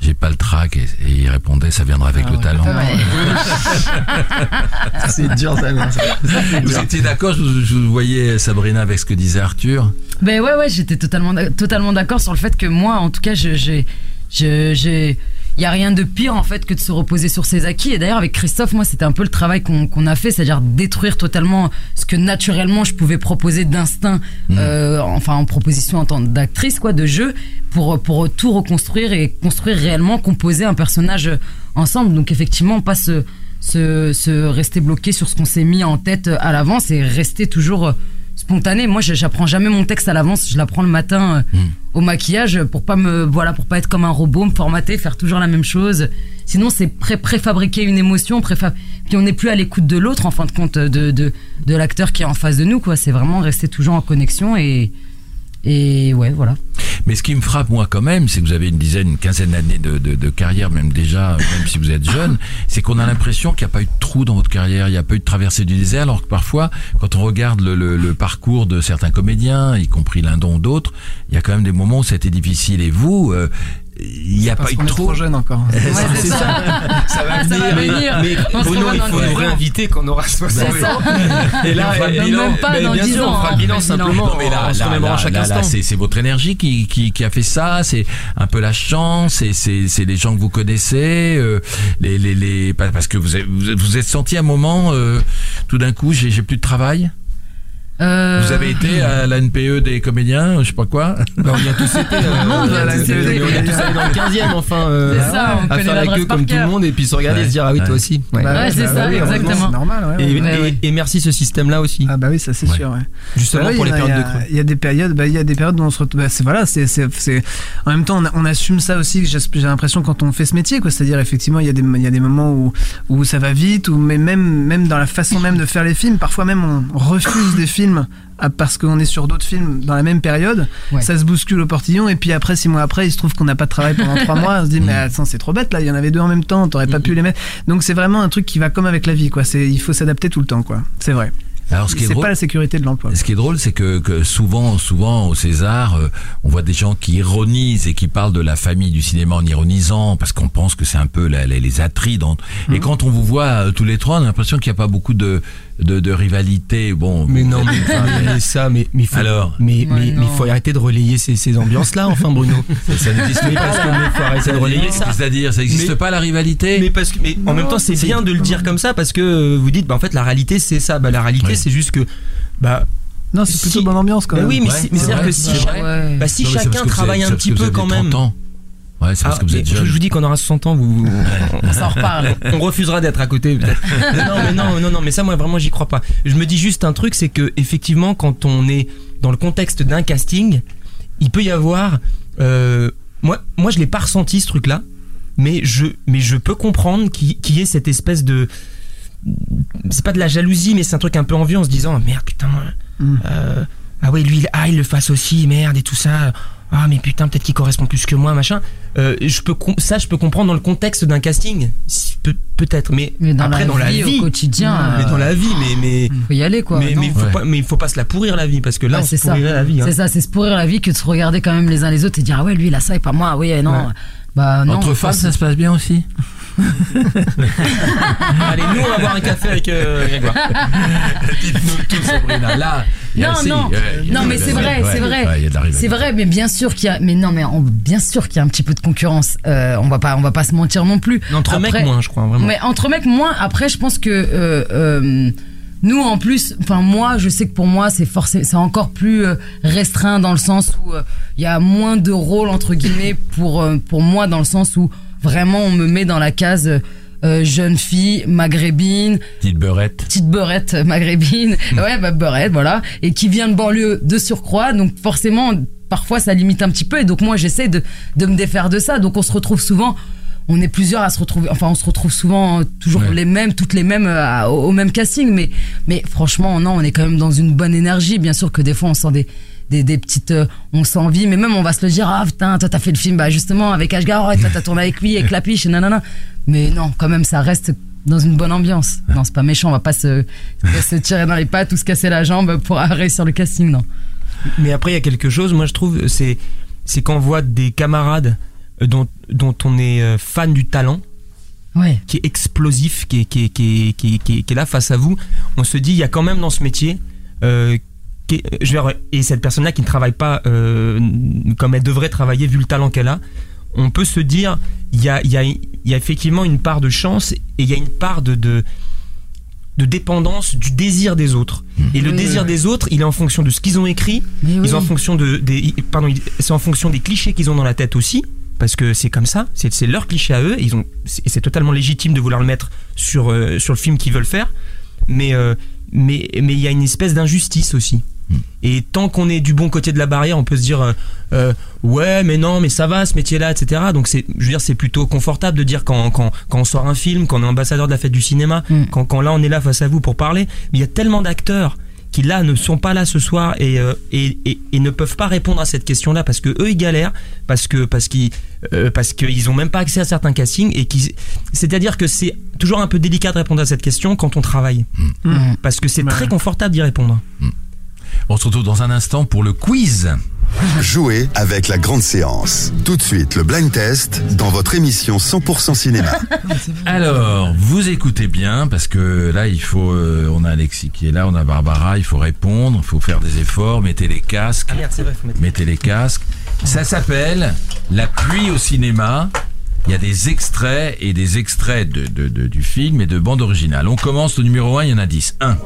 j'ai pas le trac, et, et il répondait Ça viendra avec Ah le ouais. talent. [laughs] C'est dur, ça. Vous dur. étiez d'accord je, je voyais Sabrina avec ce que disait Arthur. Ben ouais, ouais, j'étais totalement, totalement d'accord sur le fait que moi, en tout cas, je, j'ai, je, j'ai, il y a rien de pire en fait que de se reposer sur ses acquis. Et d'ailleurs, avec Christophe, moi, c'était un peu le travail qu'on, a fait, c'est-à-dire détruire totalement ce que naturellement je pouvais proposer d'instinct, euh, enfin en proposition en tant d'actrice, quoi, de jeu, pour pour tout reconstruire et construire réellement, composer un personnage ensemble. Donc effectivement, pas se se, se rester bloqué sur ce qu'on s'est mis en tête à l'avance et rester toujours spontané. Moi, je- j'apprends jamais mon texte à l'avance. Je l'apprends le matin euh, au maquillage pour pas me, voilà, pour pas être comme un robot, me formater, faire toujours la même chose. Sinon, c'est pré préfabriquer une émotion, préfa puis on n'est plus à l'écoute de l'autre en fin de compte de de, de l'acteur qui est en face de nous. Quoi, c'est vraiment rester toujours en connexion et et ouais, voilà. Mais ce qui me frappe, moi, quand même, c'est que vous avez une dizaine, une quinzaine d'années de, de, de carrière, même déjà, même si vous êtes jeune, [laughs] c'est qu'on a l'impression qu'il n'y a pas eu de trou dans votre carrière, il n'y a pas eu de traversée du désert, alors que parfois, quand on regarde le, le, le parcours de certains comédiens, y compris l'un d'autres, il y a quand même des moments où c'était difficile. Et vous, euh, il n'y a pas eu de est trop jeune encore. [laughs] Ouais, c'est ça. Ça va Ça va venir. Mais se Bruno, il faut nous réinviter quand on aura 60 C'est ça. ans. Et là, On fera le et- bilan. Même pas mais dans bien 10 sûr, ans, on fera hein, le bilan le bilan. simplement. Non, mais là, là, chaque là, c'est c'est votre énergie qui, qui, qui a fait ça, c'est un peu la chance, c'est c'est les gens que vous connaissez, euh, les, les, les, pa- parce que vous avez- vous vous êtes senti un moment, euh, tout d'un coup, j'ai j'ai plus de travail. Euh, Vous avez été à la NPE des comédiens, je sais pas quoi. On y a tous été. euh, On y a à la tous télé, été. on y a tous allé dans le 15e, enfin. euh, C'est ça, on à faire la queue comme tout le monde et puis se regarder et se dire, ah oui, Ouais. toi aussi. Ouais. Bah Ouais, c'est ça, oui, exactement. C'est normal, ouais. Et, ouais. Ouais, et- ouais. et merci ce système-là aussi. Ah bah oui, ça c'est Ouais. sûr. Ouais. Justement Bah pour les il y en a- périodes de creux. Il y a des périodes, bah, il y a des périodes où on se retrouve. bah, c'est voilà, c'est, En même temps, on, assume ça aussi. J'ai, l'impression quand on fait ce métier, quoi. C'est-à-dire effectivement, il y a des, il y a des moments où, où ça va vite, ou mais même, même dans la façon même de faire les films, parfois même on refuse des films ah, parce qu'on est sur d'autres films dans la même période. Ouais. Ça se bouscule au portillon, et puis après six mois après, il se trouve qu'on n'a pas de travail pendant trois mois. On se dit [laughs] mais attends, c'est trop bête là. Il y en avait deux en même temps. T'aurais pas pu les mettre. Donc c'est vraiment un truc qui va comme avec la vie, quoi. C'est, il faut s'adapter tout le temps, quoi. C'est vrai. Alors ce qui est drôle, pas la sécurité de l'emploi. ce qui est drôle, c'est que, que souvent, souvent au César, euh, on voit des gens qui ironisent et qui parlent de la famille du cinéma en ironisant parce qu'on pense que c'est un peu la- les, les Atrides. Mhm. Et quand on vous voit euh, tous les trois, on a l'impression qu'il n'y a pas beaucoup de, de, de rivalité. Bon, Mais non, mais, mais ça, mais, mais faut, Alors mais, mais, mais faut arrêter de relayer ces, ces ambiances-là, enfin, Bruno. ça n'existe pas. parce que, mais faut arrêter de relayer ça. C'est-à-dire, ça n'existe pas la rivalité Mais parce que, mais en même temps, c'est bien de le dire comme ça parce que vous dites, bah en fait, la réalité, c'est ça. Bah la réalité, Oui. c'est juste que, bah, Non, c'est Si- plutôt bonne ambiance quand bah même. oui, mais, Ouais, si- c'est-à-dire vrai, que si, bah, si chacun travaille un petit peu quand même. 30 ans. Ouais, c'est parce Ah, que vous mais êtes je, jeune. je vous dis qu'on aura 60 ans, vous, On s'en reparle. [laughs] on refusera d'être à côté. peut-être. [laughs] non, mais non, non, non, mais ça, moi, vraiment, j'y crois pas. Je me dis juste un truc, c'est que effectivement, quand on est dans le contexte d'un casting, il peut y avoir. euh, moi, moi, je l'ai pas ressenti ce truc-là, mais je, mais je peux comprendre qu'il qu'il y ait cette espèce de. C'est pas de la jalousie, mais c'est un truc un peu envieux en se disant merde, putain. Mm. euh, ah ouais, lui, il, ah, il le fasse aussi, merde, et tout ça. Ah, mais putain, peut-être qu'il correspond plus que moi, machin. Euh, je peux ça, je peux comprendre dans le contexte d'un casting, peut-être, mais, Mais dans après la dans la vie, vie, au quotidien, mais dans la vie, mais mais faut y aller quoi. mais mais faut Ouais. pas, mais il faut pas se la pourrir la vie parce que là, Ouais, on c'est ça. la vie. hein. C'est ça, c'est se pourrir la vie que de se regarder quand même les uns les autres et dire ah ouais lui il a ça et pas moi, oui et non. Ouais. Bah non. Entre femmes, ça se passe bien aussi [laughs] Allez, nous, on va boire un café avec euh, Grégoire. [laughs] Dites-nous tout, Sabrina. Là, il y a- Non, non. Non, mais c'est vrai, c'est vrai. ouais. C'est vrai, mais bien sûr qu'il y a, mais non, mais on- bien sûr qu'il y a un petit peu de concurrence. Euh, on va pas, on va pas se mentir non plus. Entre Après- mecs, moins, je crois, vraiment. Mais entre mecs, moins. Après, je pense que euh, euh, nous en plus, enfin moi, je sais que pour moi c'est forcément, c'est encore plus restreint dans le sens où euh, il y a moins de rôles entre guillemets pour euh, pour moi dans le sens où vraiment on me met dans la case euh, jeune fille maghrébine, Petite beurette. petite beurette [laughs] maghrébine, ouais bah beurette voilà, et qui vient de banlieue de surcroît, donc forcément parfois ça limite un petit peu. Et donc moi j'essaie de de me défaire de ça, donc on se retrouve souvent on est plusieurs à se retrouver enfin on se retrouve souvent euh, toujours Ouais. les mêmes toutes les mêmes euh, au même casting. Mais mais franchement non on est quand même dans une bonne énergie. Bien sûr que des fois on sent des des, des petites euh, on s'envie mais même on va se le dire ah putain toi t'as fait le film bah justement avec Ashgar et toi t'as tourné avec lui avec Lapiche et nanana. Mais non quand même ça reste dans une bonne ambiance. Non c'est pas méchant on va pas se, se tirer dans les pattes ou se casser la jambe pour réussir le casting non. Mais après, il y a quelque chose, moi je trouve, c'est c'est quand on voit des camarades euh, dont, dont on est euh, fan du talent, ouais. qui est explosif, qui est, qui, est, qui, est, qui, est, qui est- qui est là face à vous, on se dit, il y a quand même dans ce métier, euh, je veux dire, et cette personne-là qui ne travaille pas euh, comme elle devrait travailler vu le talent qu'elle a, on peut se dire, il y a, il y, a, il y a effectivement une part de chance et il y a une part de, de, de dépendance du désir des autres. Et le Oui, désir oui. des autres, il est en fonction de ce qu'ils ont écrit, mais oui. ils ont en fonction de des pardon c'est en fonction des clichés qu'ils ont dans la tête aussi parce que c'est comme ça c'est c'est leur cliché à eux et ils ont c'est c'est totalement légitime de vouloir le mettre sur euh, sur le film qu'ils veulent faire mais euh, mais mais il y a une espèce d'injustice aussi et tant qu'on est du bon côté de la barrière on peut se dire euh, euh, ouais mais non mais ça va ce métier là etc donc c'est je veux dire c'est plutôt confortable de dire quand, quand quand on sort un film quand on est ambassadeur de la fête du cinéma Mm. quand quand là on est là face à vous pour parler mais il y a tellement d'acteurs qui là ne sont pas là ce soir et, euh, et, et, et ne peuvent pas répondre à cette question-là parce que eux ils galèrent parce que parce qu'ils euh, parce qu'ils ont même pas accès à certains castings et qui c'est-à-dire que c'est toujours un peu délicat de répondre à cette question quand on travaille Mm. parce que c'est Ouais. très confortable d'y répondre. On se retrouve dans un instant pour le quiz. Jouez avec la grande séance. Tout de suite, le blind test dans votre émission 100% cinéma. [laughs] Alors, vous écoutez bien parce que là, il faut, euh, on a Alexis qui est là, on a Barbara, il faut répondre, il faut faire des efforts, mettez les casques, merde, c'est vrai, faut mettre... mettez les casques. Ça s'appelle La pluie au cinéma. Il y a des extraits et des extraits de, de- de- du film et de bande originale. On commence au numéro 1, il y en a 10. 1.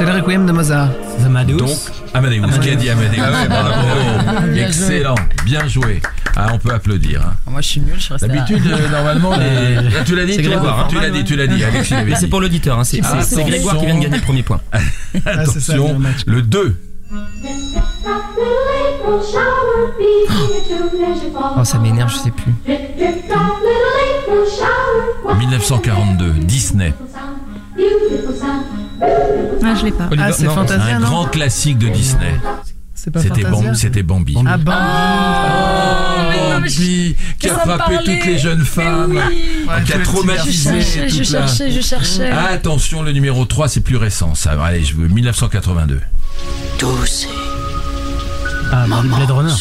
C'est le requiem de Mozart. Amadeus. Donc, Amadeus, qui a dit Amadeus Bravo, [laughs] Bien excellent, bien joué. Ah, on peut applaudir. hein. moi je suis nul je là. D'habitude, euh, normalement, les... [laughs] Là, tu l'as dit, Grégoire, hein. Tu l'as dit, tu l'as dit. Alexis c'est pour l'auditeur, hein, c'est Ah, Grégoire qui vient de gagner le premier point. [laughs] Ah, ça, Attention, le 2. Oh, ça m'énerve, je sais plus. 1942, Disney. Ah, je l'ai pas. Ah, c'est non, Fantasia, Un non grand classique de Disney. C'est pas C'était Bambi. C'était Bambi. Ah, Bambi. Oh, mais non, mais Bambi, qui a frappé toutes les jeunes femmes, Ouais, qui a tous les Je traumatisé cherchais, je toute la- cherchais, je cherchais. Attention, le numéro 3, c'est plus récent. Ça, allez, je veux 1982. Ah, Blade Runner.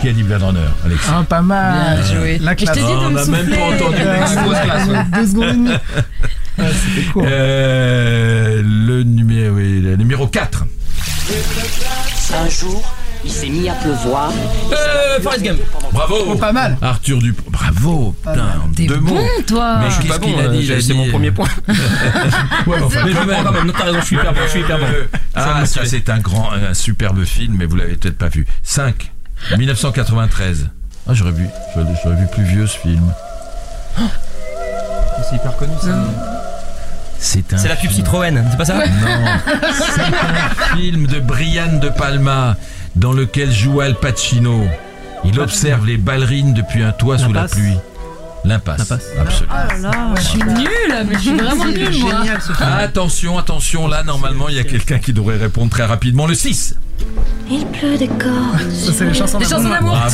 Qui a dit Blade Runner, Alexis Ah, pas mal. Bien joué. La Et je t'ai classe. dit de On me n'a même pas entendu. Euh, grosse classe, ouais. Deux secondes et demie. [laughs] Ouais, C'était court. Euh, le numéro, oui, le numéro 4. Un jour, il s'est mis à pleuvoir. Euh, Forrest Gump. Bravo Oh, pas mal. Arthur Dupont. Bravo Putain, T'es deux bon, mots. toi. Mais Je suis qu'est-ce pas bon, qu'il a euh, dit c'est dit- mon premier point. [laughs] Ouais, enfin, Mais je même. quand même, non, t'as raison, je suis hyper bon, je suis hyper bon. Ah, Ça c'est un grand, un superbe film, mais vous l'avez peut-être pas vu. 5. 1993. Ah, j'aurais vu, j'aurais vu plus vieux ce film. C'est hyper connu ça. C'est un. C'est la pub Citroën, c'est pas ça Non, [laughs] c'est un film de Brian De Palma dans lequel joue Al Pacino. Il observe les ballerines depuis un toit sous la pluie. L'impasse. L'impasse. Absolument. Oh là là. Je suis nulle, mais je suis [laughs] vraiment nulle, moi. Génial ce film. Attention, attention, là normalement il y a quelqu'un qui devrait répondre très rapidement. Le 6. Il pleut des cordes. Ça, c'est les chansons Les chansons d'amour. [laughs] [laughs]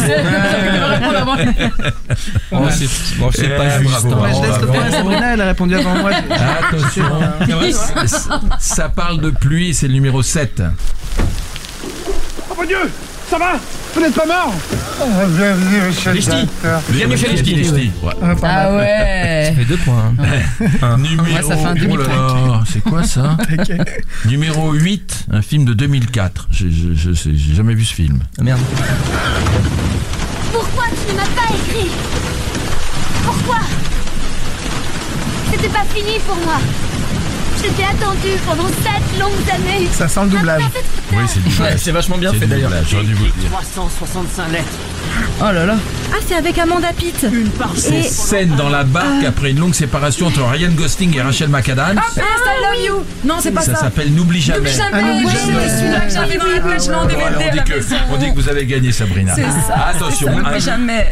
Bon, c'est bon, Eh, pas juste. bravo. Ouais, je laisse le bravo. point à Sabrina, elle a répondu avant moi. Attention. Ça- Ça parle de pluie c'est le numéro 7. Oh mon Dieu Ça va Vous n'êtes pas mort Bienvenue chez Les ch'tis. Bienvenue chez ch'tis. Les ch'tis, ouais. Ah Ça ouais. fait deux points. hein. [laughs] Numéro, ça fait un oh là là, c'est quoi ça [laughs] Numéro 8, un film de 2004. Je, je, je sais, j'ai jamais vu ce film. Ah, Merde. Pourquoi tu ne m'as pas écrit? Pourquoi? C'était pas fini pour moi. Je t'ai attendu pendant sept longues années. Ça sent le doublage. Oui, c'est doublage. Ouais, c'est vachement bien C'est fait d'ailleurs. doublage, J'aurais dû vous le dire. 365 lettres. Oh là là. Ah, c'est avec Amanda Pitt. Une par Ces Et- scènes dans la barque après une longue séparation entre Ryan Gosling et Rachel McAdams. Ah, Best I Love You. Non, c'est pas Ça ça. s'appelle N'oublie jamais. N'oublie jamais. Ah, n'oublie jamais. celui-là que j'avais dans la poche, je on, dit que, vous avez gagné, Sabrina. C'est ça. Attention, n'oublie jamais.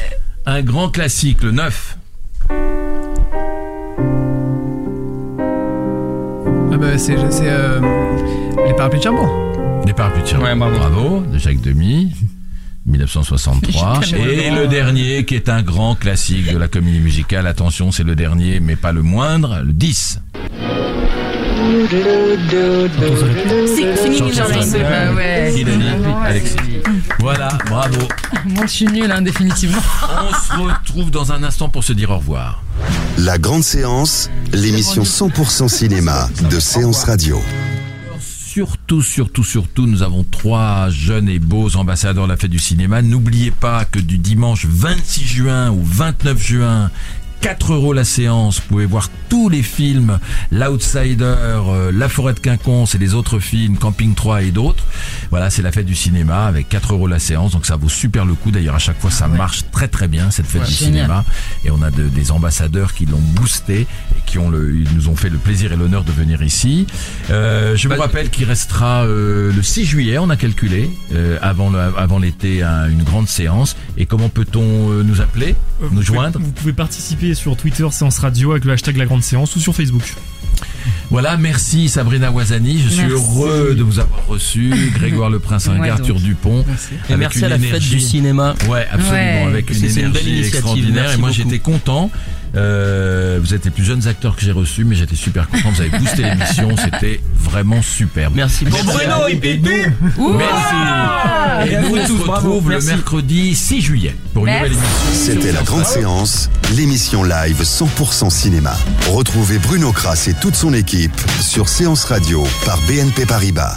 un grand classique, le 9. C'est euh, les parapluies de charbon. Les parapluies de Cherbourg. Ouais, bravo. bravo, de Jacques Demy. [laughs] 1963 Je connais et le dernier qui est un grand classique de la comédie musicale attention c'est le dernier mais pas le moindre le 10 Sing- Singing in the Chanson Rain. française. Bah ouais. Idani, Alexis voilà bravo Moi, je suis nulle, hein, définitivement. on se retrouve dans un instant pour se dire au revoir La grande séance, l'émission 100% cinéma de Séance Radio. Surtout, surtout, surtout, nous avons trois jeunes et beaux ambassadeurs de la fête du cinéma. N'oubliez pas que du dimanche 26 juin au 29 juin, 4 euros la séance, vous pouvez voir tous les films, L'Outsider, euh, La Forêt de Quinconce et les autres films, Camping 3 et d'autres. Voilà, c'est la fête du cinéma avec 4 euros la séance, donc ça vaut super le coup. D'ailleurs, à chaque fois, ça marche très très bien, cette fête du Génial. cinéma. Et on a de- des ambassadeurs qui l'ont boosté et qui ont le, ils nous ont fait le plaisir et l'honneur de venir ici. Euh, je vous Bah, rappelle qu'il restera euh, le 6 juillet, on a calculé, euh, avant, le- avant l'été, un- une grande séance. Et comment peut-on nous appeler, nous vous joindre? pouvez, vous pouvez participer sur Twitter Séance Radio avec le hashtag La Grande Séance ou sur Facebook. Voilà, merci Sabrina Wazani, je suis Merci. heureux de vous avoir reçu, [laughs] Grégoire Le Prince Ouais, Arthur donc. Dupont. Et avec merci une à la fête énergie- du cinéma. Ouais, absolument, Ouais. avec une énergie belle extraordinaire. merci et moi, j'étais content. Euh, vous êtes les plus jeunes acteurs que j'ai reçus, mais j'étais super content. Vous avez boosté l'émission, c'était vraiment superbe. Merci beaucoup. Bruno, il Merci. Et Et nous, vous on se retrouve le mercredi 6 juillet pour une nouvelle émission. C'était la grande séance, l'émission live 100% cinéma. Retrouvez Bruno Kras et toute son équipe sur Séance Radio par BNP Paribas.